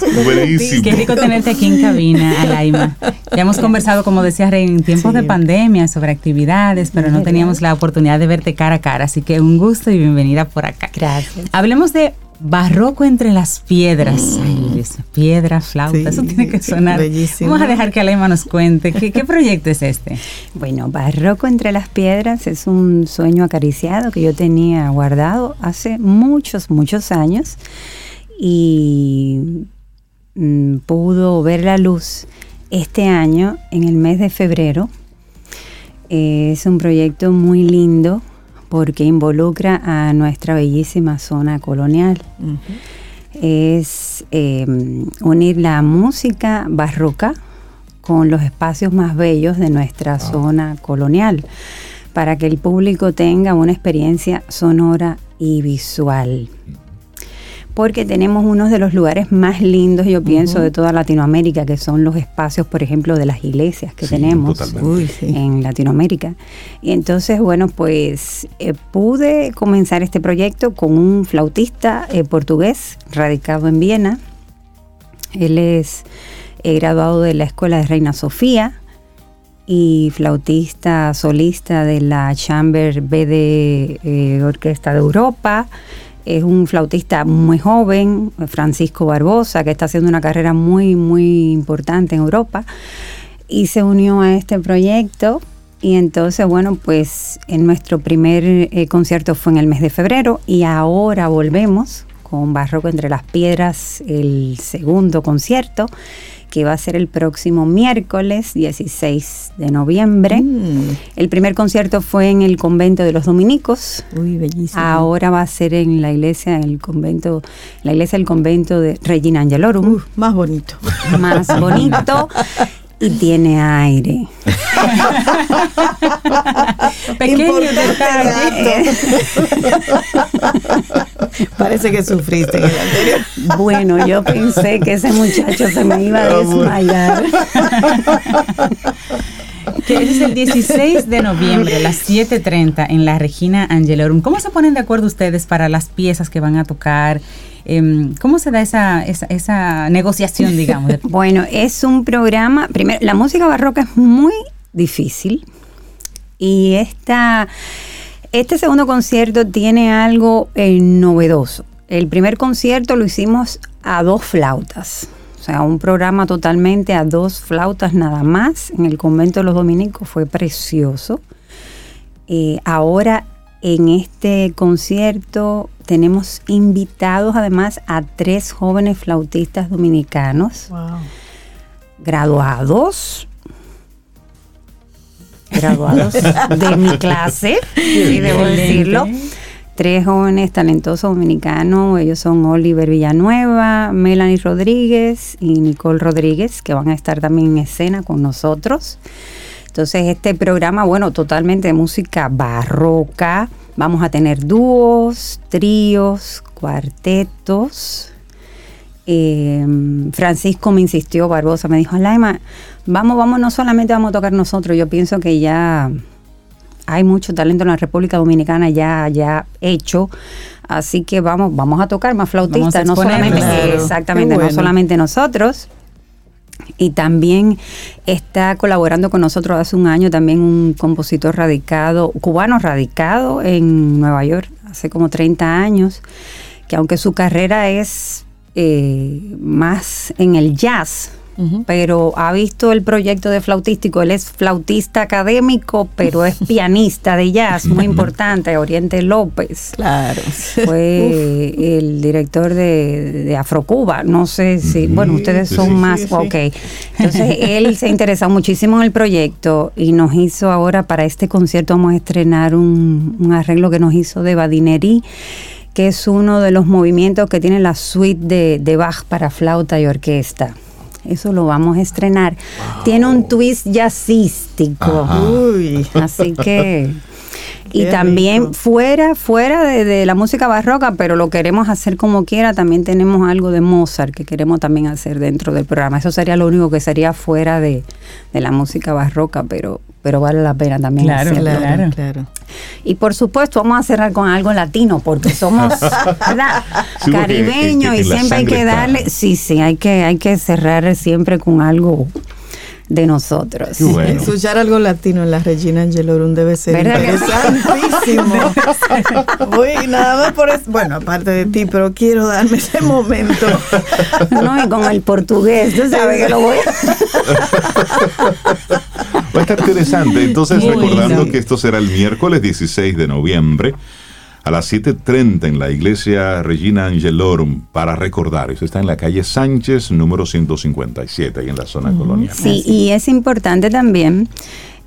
Buenísimo. Qué rico tenerte aquí en cabina, Alaima. Ya hemos conversado, como decía Rey, en tiempos de pandemia sobre actividades, pero no teníamos la oportunidad de verte cara a cara. Así que un gusto y bienvenida por acá. Gracias. Hablemos de Barroco entre las piedras. Mm. Ay, piedra, flauta, eso tiene que sonar. Bellísimo. Vamos a dejar que Alaima nos cuente. ¿Qué, ¿Qué, proyecto es este? Bueno, Barroco entre las piedras es un sueño acariciado que yo tenía guardado hace muchos, muchos años. Y Mm, pudo ver la luz este año, en el mes de febrero. es un proyecto muy lindo porque involucra a nuestra bellísima zona colonial. Es em, unir la música barroca con los espacios más bellos de nuestra zona colonial. para que el público tenga una experiencia sonora y visual porque tenemos uno de los lugares más lindos, yo pienso, de toda Latinoamérica, que son los espacios, por ejemplo, de las iglesias que tenemos en Latinoamérica. Y entonces, bueno, pues eh, pude comenzar este proyecto con un flautista eh, portugués radicado en Viena. Él es eh, graduado de la Escuela de Reina Sofía y flautista solista de la Chamber BD Orquesta de Europa es un flautista muy joven, Francisco Barbosa, que está haciendo una carrera muy, muy importante en Europa, y se unió a este proyecto. Y entonces, bueno, pues en nuestro primer eh, concierto fue en el mes de febrero y ahora volvemos con Barroco entre las Piedras, el segundo concierto que va a ser el próximo miércoles 16 de noviembre. Mm. El primer concierto fue en el convento de los dominicos. Uy, bellísimo. Ahora va a ser en la iglesia, en el convento, la iglesia del convento de Regina Angelorum. más bonito. Más bonito. y tiene aire. Pequeño detalle. Parece que sufriste en el anterior. Bueno, yo pensé que ese muchacho se me iba a desmayar. que es el 16 de noviembre, a las 7.30 en la Regina Angelorum. ¿Cómo se ponen de acuerdo ustedes para las piezas que van a tocar? Em, ¿Cómo se da esa, esa, negociación, digamos? bueno, es un programa, primero, la música barroca es muy difícil y esta, este segundo concierto tiene algo eh, novedoso. El primer concierto lo hicimos a dos flautas. O sea, un programa totalmente a dos flautas nada más en el convento de los dominicos fue precioso. Eh, ahora en este concierto tenemos invitados además a tres jóvenes flautistas dominicanos graduados graduados de mi clase, sí, debo decirlo. Tres jóvenes talentosos dominicanos, ellos son Oliver Villanueva, Melanie Rodríguez y Nicole Rodríguez, que van a estar también en escena con nosotros. Entonces, este programa, bueno, totalmente de música barroca. Vamos a tener dúos, tríos, cuartetos. Em, Francisco me insistió, Barbosa me dijo, Laima, vamos, vamos, no solamente vamos a tocar nosotros, yo pienso que ya hay mucho talento en la República Dominicana ya, ya hecho, así que vamos, vamos a tocar más flautistas, no solamente, exactamente, no solamente nosotros, y también está colaborando con nosotros hace un año también un compositor radicado, cubano radicado en Nueva York, hace como 30 años, que aunque su carrera es eh, más en el jazz, pero ha visto el proyecto de flautístico. Él es flautista académico, pero es pianista de jazz, muy importante. Oriente López. Claro. Fue el director de, de, Afrocuba. No sé si, bueno, ustedes son más. ok. Entonces, él se interesó muchísimo en el proyecto y nos hizo ahora para este concierto, vamos a estrenar un, un arreglo que nos hizo de Badinerí que es uno de los movimientos que tiene la suite de, de Bach para flauta y orquesta. Eso lo vamos a estrenar. Tiene un twist jazzístico. Uy. Así que y también fuera, fuera de, la música barroca, pero lo queremos hacer como quiera, también tenemos algo de Mozart que queremos también hacer dentro del programa. Eso sería lo único que sería fuera de, la música barroca, pero, pero vale la pena también claro, Claro, claro. Y por supuesto vamos a cerrar con algo latino, porque somos caribeños y siempre hay que darle, sí, sí, hay que, hay que cerrar siempre con algo de nosotros. Escuchar algo latino en la Regina Angelorum debe ser interesantísimo. Uy, nada más por eso. Bueno, aparte de ti, pero quiero darme ese momento. No, y con el portugués, tú sabes que lo voy Va a estar interesante. Entonces, recordando que esto será el miércoles 16 de noviembre a las 7.30 en la iglesia Regina Angelorum para recordar. Eso está en la calle Sánchez, número 157, ahí en la zona colonial. Sí, y es importante también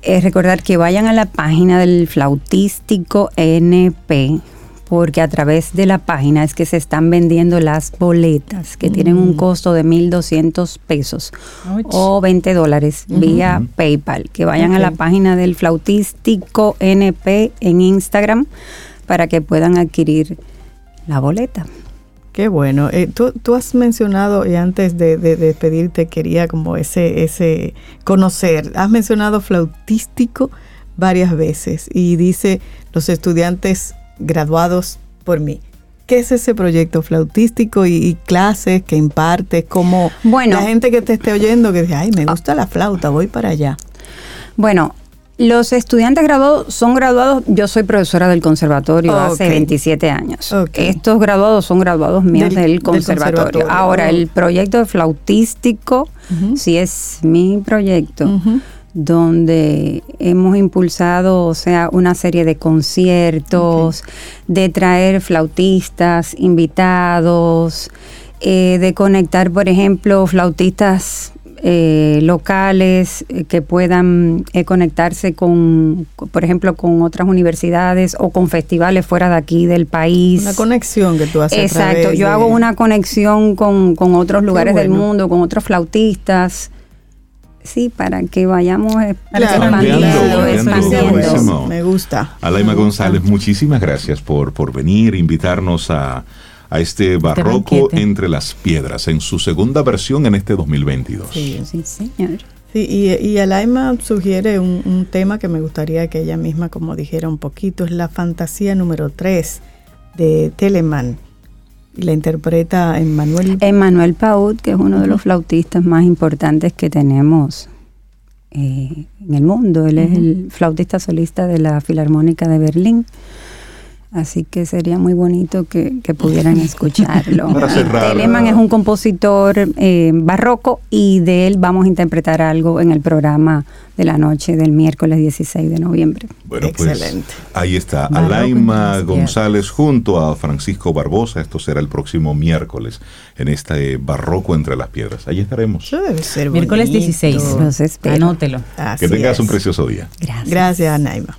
eh, recordar que vayan a la página del flautístico NP porque a través de la página es que se están vendiendo las boletas que tienen un mm. costo de 1.200 pesos o 20 dólares vía PayPal. Que vayan a la página del flautístico NP en Instagram para que puedan adquirir la boleta. Qué bueno. Eh, tú, has mencionado, y antes de, despedirte quería como ese, ese conocer, has mencionado flautístico varias veces y dice los estudiantes graduados por mí. ¿Qué es ese proyecto flautístico y, clases que imparte? Como bueno, la gente que te esté oyendo que dice, ay, me gusta la flauta, voy para allá. Bueno, los estudiantes graduados son graduados, yo soy profesora del conservatorio hace 27 años. Estos graduados son graduados míos del, conservatorio. Ahora, el proyecto flautístico, si es mi proyecto, donde hemos impulsado, o sea, una serie de conciertos, de traer flautistas, invitados, eh, de conectar, por ejemplo, flautistas eh, locales eh, que puedan eh, conectarse con, por ejemplo, con otras universidades o con festivales fuera de aquí del país. Una conexión que tú haces. Exacto, yo hago una conexión con, otros lugares del mundo, con otros flautistas. Sí, para que vayamos expandiendo, Me gusta. Alaima González, muchísimas gracias por, por venir, invitarnos a a este barroco entre las piedras en su segunda versión en este 2022. Sí, sí señor. Sí, y, y Alaima sugiere un, tema que me gustaría que ella misma como dijera un poquito, es la fantasía número 3 de Telemann. Y la interpreta Emmanuel. Emmanuel Paut, que es uno de los flautistas más importantes que tenemos eh, en el mundo. Él es el flautista solista de la Filarmónica de Berlín. Así que sería muy bonito que, pudieran escucharlo. Telemann es un compositor eh, barroco y de él vamos a interpretar algo en el programa de la noche del miércoles 16 de noviembre. Bueno, pues, Excelente. pues ahí está, Alaima González junto a Francisco Barbosa. Esto será el próximo miércoles en este Barroco entre las Piedras. Ahí estaremos. debe ser Miércoles 16. Anótelo. que tengas un precioso día. Gracias. Gracias, Alaima.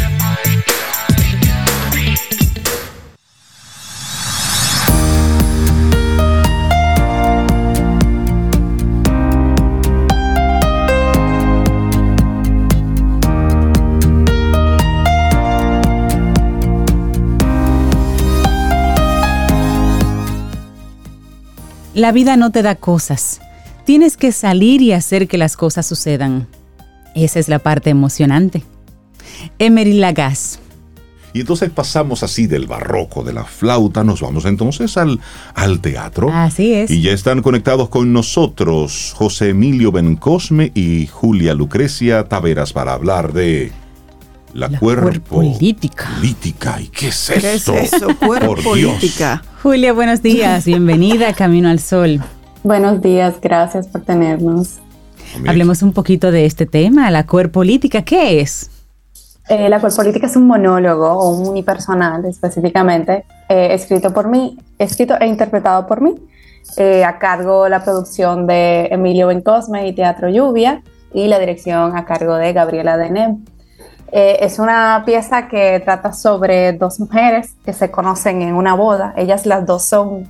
La vida no te da cosas. Tienes que salir y hacer que las cosas sucedan. Esa es la parte emocionante. Emery Lagasse. Y entonces pasamos así del barroco, de la flauta, nos vamos entonces al, al teatro. Así es. Y ya están conectados con nosotros José Emilio Bencosme y Julia Lucrecia Taveras para hablar de la, cuerpo, política. ¿Y qué es eso? ¿Qué es eso? Cuerpo política. Julia, buenos días. Bienvenida a Camino al Sol. Buenos días, gracias por tenernos. Hablemos un poquito de este tema, la cuerpo política. ¿Qué es? Eh, la cuerpo política es un monólogo o un unipersonal específicamente, eh, escrito por mí, escrito e interpretado por mí, eh, a cargo la producción de Emilio Bencosme y Teatro Lluvia y la dirección a cargo de Gabriela Denem. Eh, es una pieza que trata sobre dos mujeres que se conocen en una boda. Ellas las dos son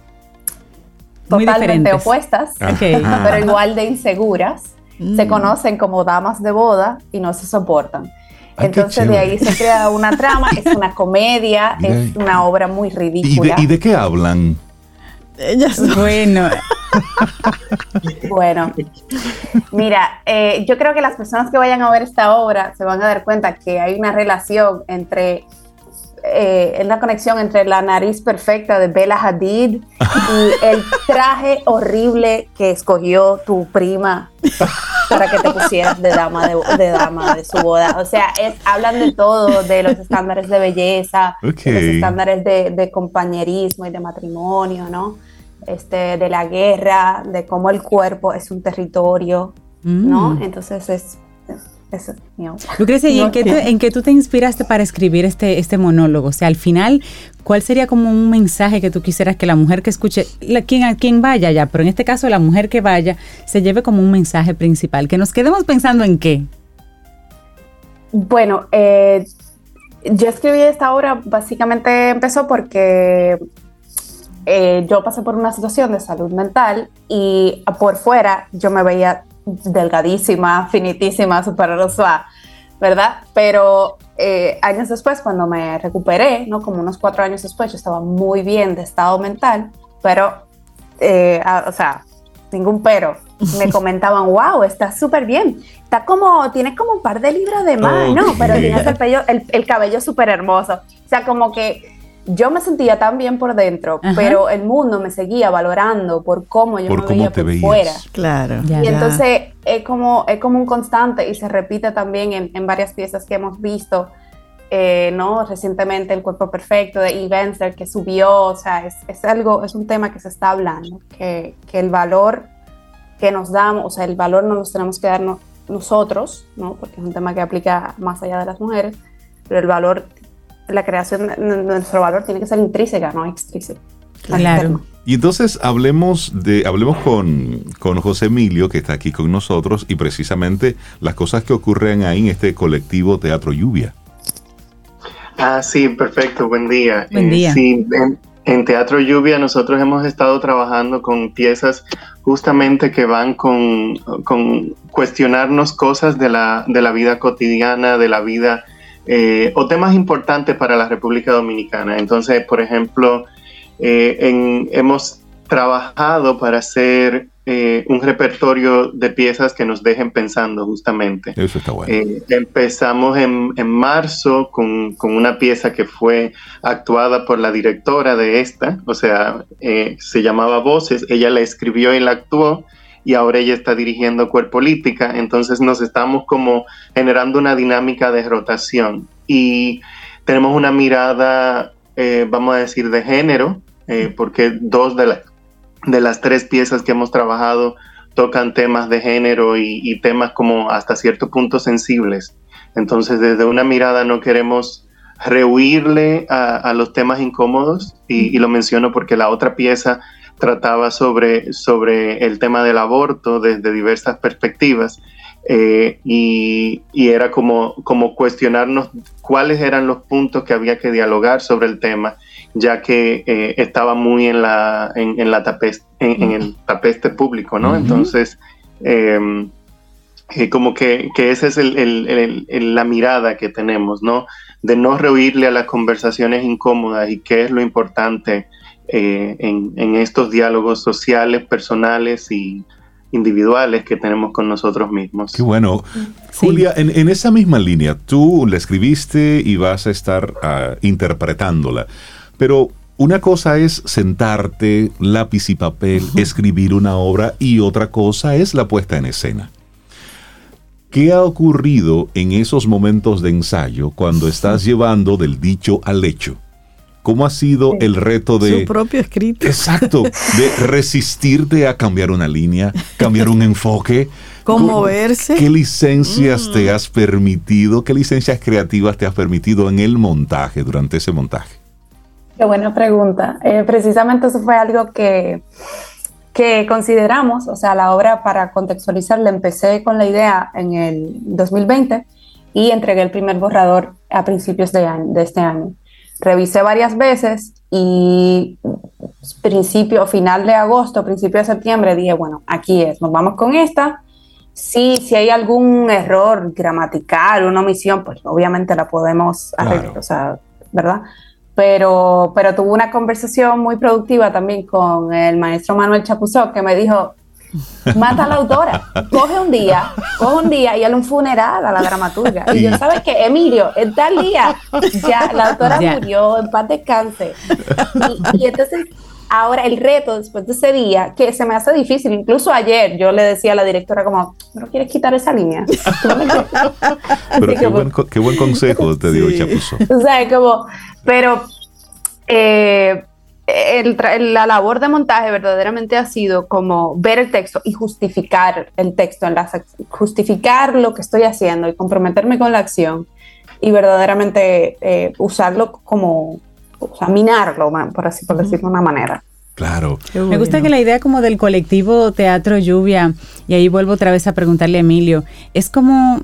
totalmente opuestas, pero igual de inseguras. Se mm. conocen como damas de boda y no se soportan. Entonces de ahí se crea una trama, es una comedia, es una obra muy ridícula. ¿Y de, qué hablan? Ellas Bueno. bueno, mira, eh, yo creo que las personas que vayan a ver esta obra se van a dar cuenta que hay una relación entre eh, una conexión entre la nariz perfecta de Bella Hadid y el traje horrible que escogió tu prima para que te pusieras de dama de, dama de su boda. O sea, hablan de todo, de los estándares de belleza, de los estándares de, de compañerismo y de matrimonio, ¿no? Este, de la guerra, de cómo el cuerpo es un territorio, ¿no? Mm. Entonces es Eso es mi Lucrecia, ¿y en, qué te, en, qué tú te inspiraste para escribir este, este monólogo? O sea, al final, ¿cuál sería como un mensaje que tú quisieras que la mujer que escuche, la, quien, quien vaya ya, pero en este caso la mujer que vaya, se lleve como un mensaje principal? Que nos quedemos pensando en qué. Bueno, eh, yo escribí esta obra, básicamente empezó porque eh, yo pasé por una situación de salud mental y por fuera yo me veía delgadísima, finitísima, súper rosa, ¿verdad? Pero eh, años después, cuando me recuperé, ¿no? Como unos cuatro años después, yo estaba muy bien de estado mental, pero, eh, o sea, ningún pero. Me comentaban, wow, está súper bien. Está como, tienes como un par de libras de más, ¿no? Pero tienes el, el, el cabello súper hermoso. O sea, como que yo me sentía tan bien por dentro, pero el mundo me seguía valorando por cómo yo me veía por fuera. Claro. y entonces es como, es como un constante y se repite también en, varias piezas que hemos visto. Eh, ¿no? Recientemente el cuerpo perfecto de Evenster que subió, o sea, es, es, algo, es un tema que se está hablando, que, que, el valor que nos damos, o sea, el valor no nos tenemos que dar nosotros, ¿no? Porque es un tema que aplica más allá de las mujeres, pero el valor la creación de nuestro valor tiene que ser intrínseca, no extrínseca. Claro. Y entonces hablemos de hablemos con, con, José Emilio, que está aquí con nosotros, y precisamente las cosas que ocurren ahí en este colectivo Teatro Lluvia. Ah, sí, perfecto, buen día. Buen eh, día. sí, en, Teatro Lluvia nosotros hemos estado trabajando con piezas justamente que van con, con cuestionarnos cosas de la, de la vida cotidiana, de la vida eh, o temas importantes para la República Dominicana. Entonces, por ejemplo, eh, hemos trabajado para hacer eh, un repertorio de piezas que nos dejen pensando justamente. Eso está bueno. empezamos en, marzo con, con, una pieza que fue actuada por la directora de esta, o sea, se llamaba Voces, ella la escribió y la actuó y ahora ella está dirigiendo Cuerpo Política, entonces nos estamos como generando una dinámica de rotación. Y tenemos una mirada, eh, vamos a decir, de género, eh, porque dos de, de las tres piezas que hemos trabajado tocan temas de género y, temas como hasta cierto punto sensibles. Entonces, desde una mirada no queremos rehuirle a, los temas incómodos y, y, lo menciono porque la otra pieza trataba sobre, sobre el tema del aborto desde diversas perspectivas eh, y, era como, como cuestionarnos cuáles eran los puntos que había que dialogar sobre el tema, ya que eh, estaba muy en, la, en, la en, el tapeste público, ¿no? Entonces, em, eh, como que, que esa es la mirada que tenemos, ¿no? De no rehuirle a las conversaciones incómodas y qué es lo importante eh, en, estos diálogos sociales, personales y individuales que tenemos con nosotros mismos. Qué bueno. Julia, en, esa misma línea, tú la escribiste y vas a estar ah, interpretándola, pero una cosa es sentarte, lápiz y papel, escribir una obra y otra cosa es la puesta en escena. ¿Qué ha ocurrido en esos momentos de ensayo cuando estás llevando del dicho al hecho? ¿Cómo ha sido el reto de... Su propio escrito. Exacto, de resistirte a cambiar una línea, cambiar un enfoque. ¿Cómo verse? ¿Qué licencias te mm. has permitido? ¿Qué licencias creativas te has permitido en el montaje, durante ese montaje? Qué buena pregunta. Eh, precisamente eso fue algo que, que consideramos, o sea, la obra para contextualizar, la empecé con la idea en el 2020 y entregué el primer borrador a principios de, de este año revisé varias veces y principio, final de agosto, principio de septiembre, dije, bueno, aquí es, nos vamos con esta. Sí, si hay algún error gramatical, una omisión, pues obviamente la podemos arreglar, o sea, ¿verdad? Pero, pero tuve una conversación muy productiva también con el maestro Manuel Chapuzó, que me dijo, Mata a la autora. Coge un día, coge un día y hazle un funeral a la dramaturga. Y yo, ¿sabes qué? Emilio, en tal día, ya la autora murió, en paz descanse. Y, y entonces, ahora el reto después de ese día, que se me hace difícil, incluso ayer yo le decía a la directora como, ¿no quieres quitar esa línea? pero qué, buen, qué, buen, consejo te dio Chapuzo. O sea, como, pero... Eh, la labor de montaje verdaderamente ha sido como ver el texto y justificar el texto, en justificar lo que estoy haciendo y comprometerme con la acción y verdaderamente eh, usarlo como, o sea, minarlo, por así por decirlo de una manera. Claro. Me gusta que la idea como del colectivo Teatro Lluvia, y ahí vuelvo otra vez a preguntarle a Emilio, es como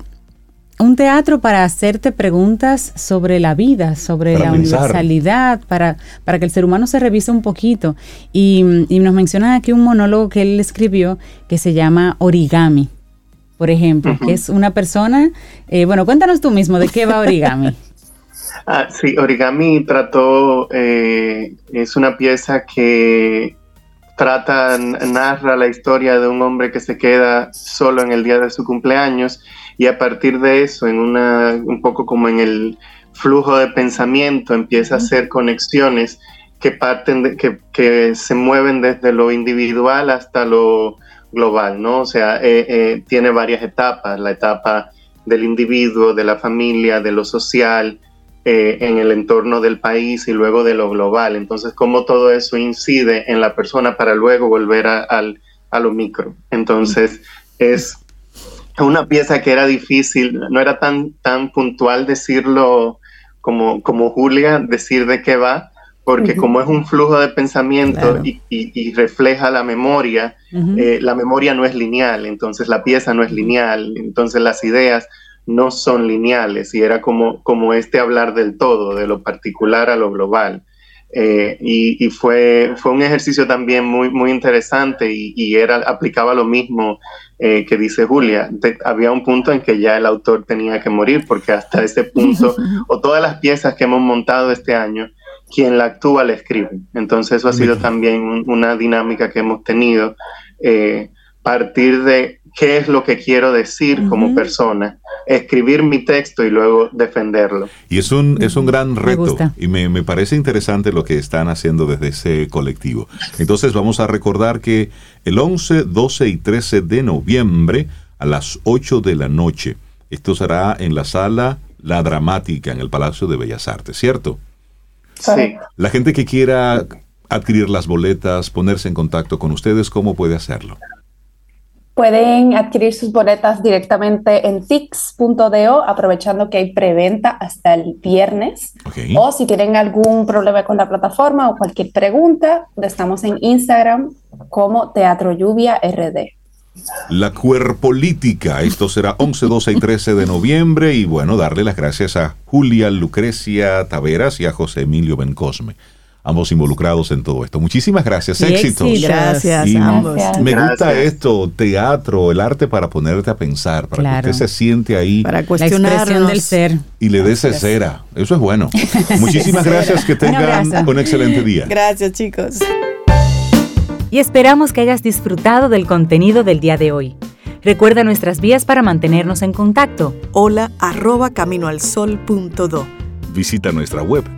un teatro para hacerte preguntas sobre la vida, sobre la universalidad, para, para que el ser humano se revise un poquito. Y, nos menciona aquí un monólogo que él escribió que se llama Origami, por ejemplo, que es una persona, eh, bueno, cuéntanos tú mismo de qué va Origami. ah, sí, Origami trató, eh, es una pieza que trata, narra la historia de un hombre que se queda solo en el día de su cumpleaños y a partir de eso, en una, un poco como en el flujo de pensamiento, empieza a hacer conexiones que parten de, que, que, se mueven desde lo individual hasta lo global, ¿no? O sea, eh, eh, tiene varias etapas, la etapa del individuo, de la familia, de lo social, eh, en el entorno del país y luego de lo global. Entonces, cómo todo eso incide en la persona para luego volver a, a lo micro. Entonces, es una pieza que era difícil, no era tan, tan puntual decirlo como, como Julia, decir de qué va, porque como es un flujo de pensamiento y, refleja la memoria, eh, la memoria no es lineal, entonces la pieza no es lineal, entonces las ideas no son lineales y era como, como este hablar del todo, de lo particular a lo global. Eh, y, fue, fue un ejercicio también muy, muy interesante y, era, aplicaba lo mismo eh, que dice Julia. había un punto en que ya el autor tenía que morir porque hasta ese punto, o todas las piezas que hemos montado este año, quien la actúa la escribe. Entonces eso ha sido también una dinámica que hemos tenido. Eh, partir de qué es lo que quiero decir como persona, escribir mi texto y luego defenderlo. Y es un, es un gran reto y me, me, parece interesante lo que están haciendo desde ese colectivo. Entonces vamos a recordar que el 11, 12 y 13 de noviembre a las 8 de la noche, esto será en la sala La Dramática en el Palacio de Bellas Artes, ¿cierto? Sí. La gente que quiera adquirir las boletas, ponerse en contacto con ustedes, ¿cómo puede hacerlo? Pueden adquirir sus boletas directamente en tix.do, aprovechando que hay preventa hasta el viernes. O si tienen algún problema con la plataforma o cualquier pregunta, estamos en Instagram como Teatro Lluvia RD. La Cuerpolítica, esto será 11, 12 y 13 de noviembre y bueno, darle las gracias a Julia Lucrecia Taveras y a José Emilio Bencosme ambos involucrados en todo esto. Muchísimas gracias, éxitos. Gracias, Me gusta esto, teatro, el arte para ponerte a pensar, para que usted se siente ahí. Para cuestionar del ser. Y le des cera. Eso es bueno. Muchísimas gracias, que tengan un excelente día. Gracias, chicos. Y esperamos que hayas disfrutado del contenido del día de hoy. Recuerda nuestras vías para mantenernos en contacto. Hola arroba caminoalsol.do. Visita nuestra web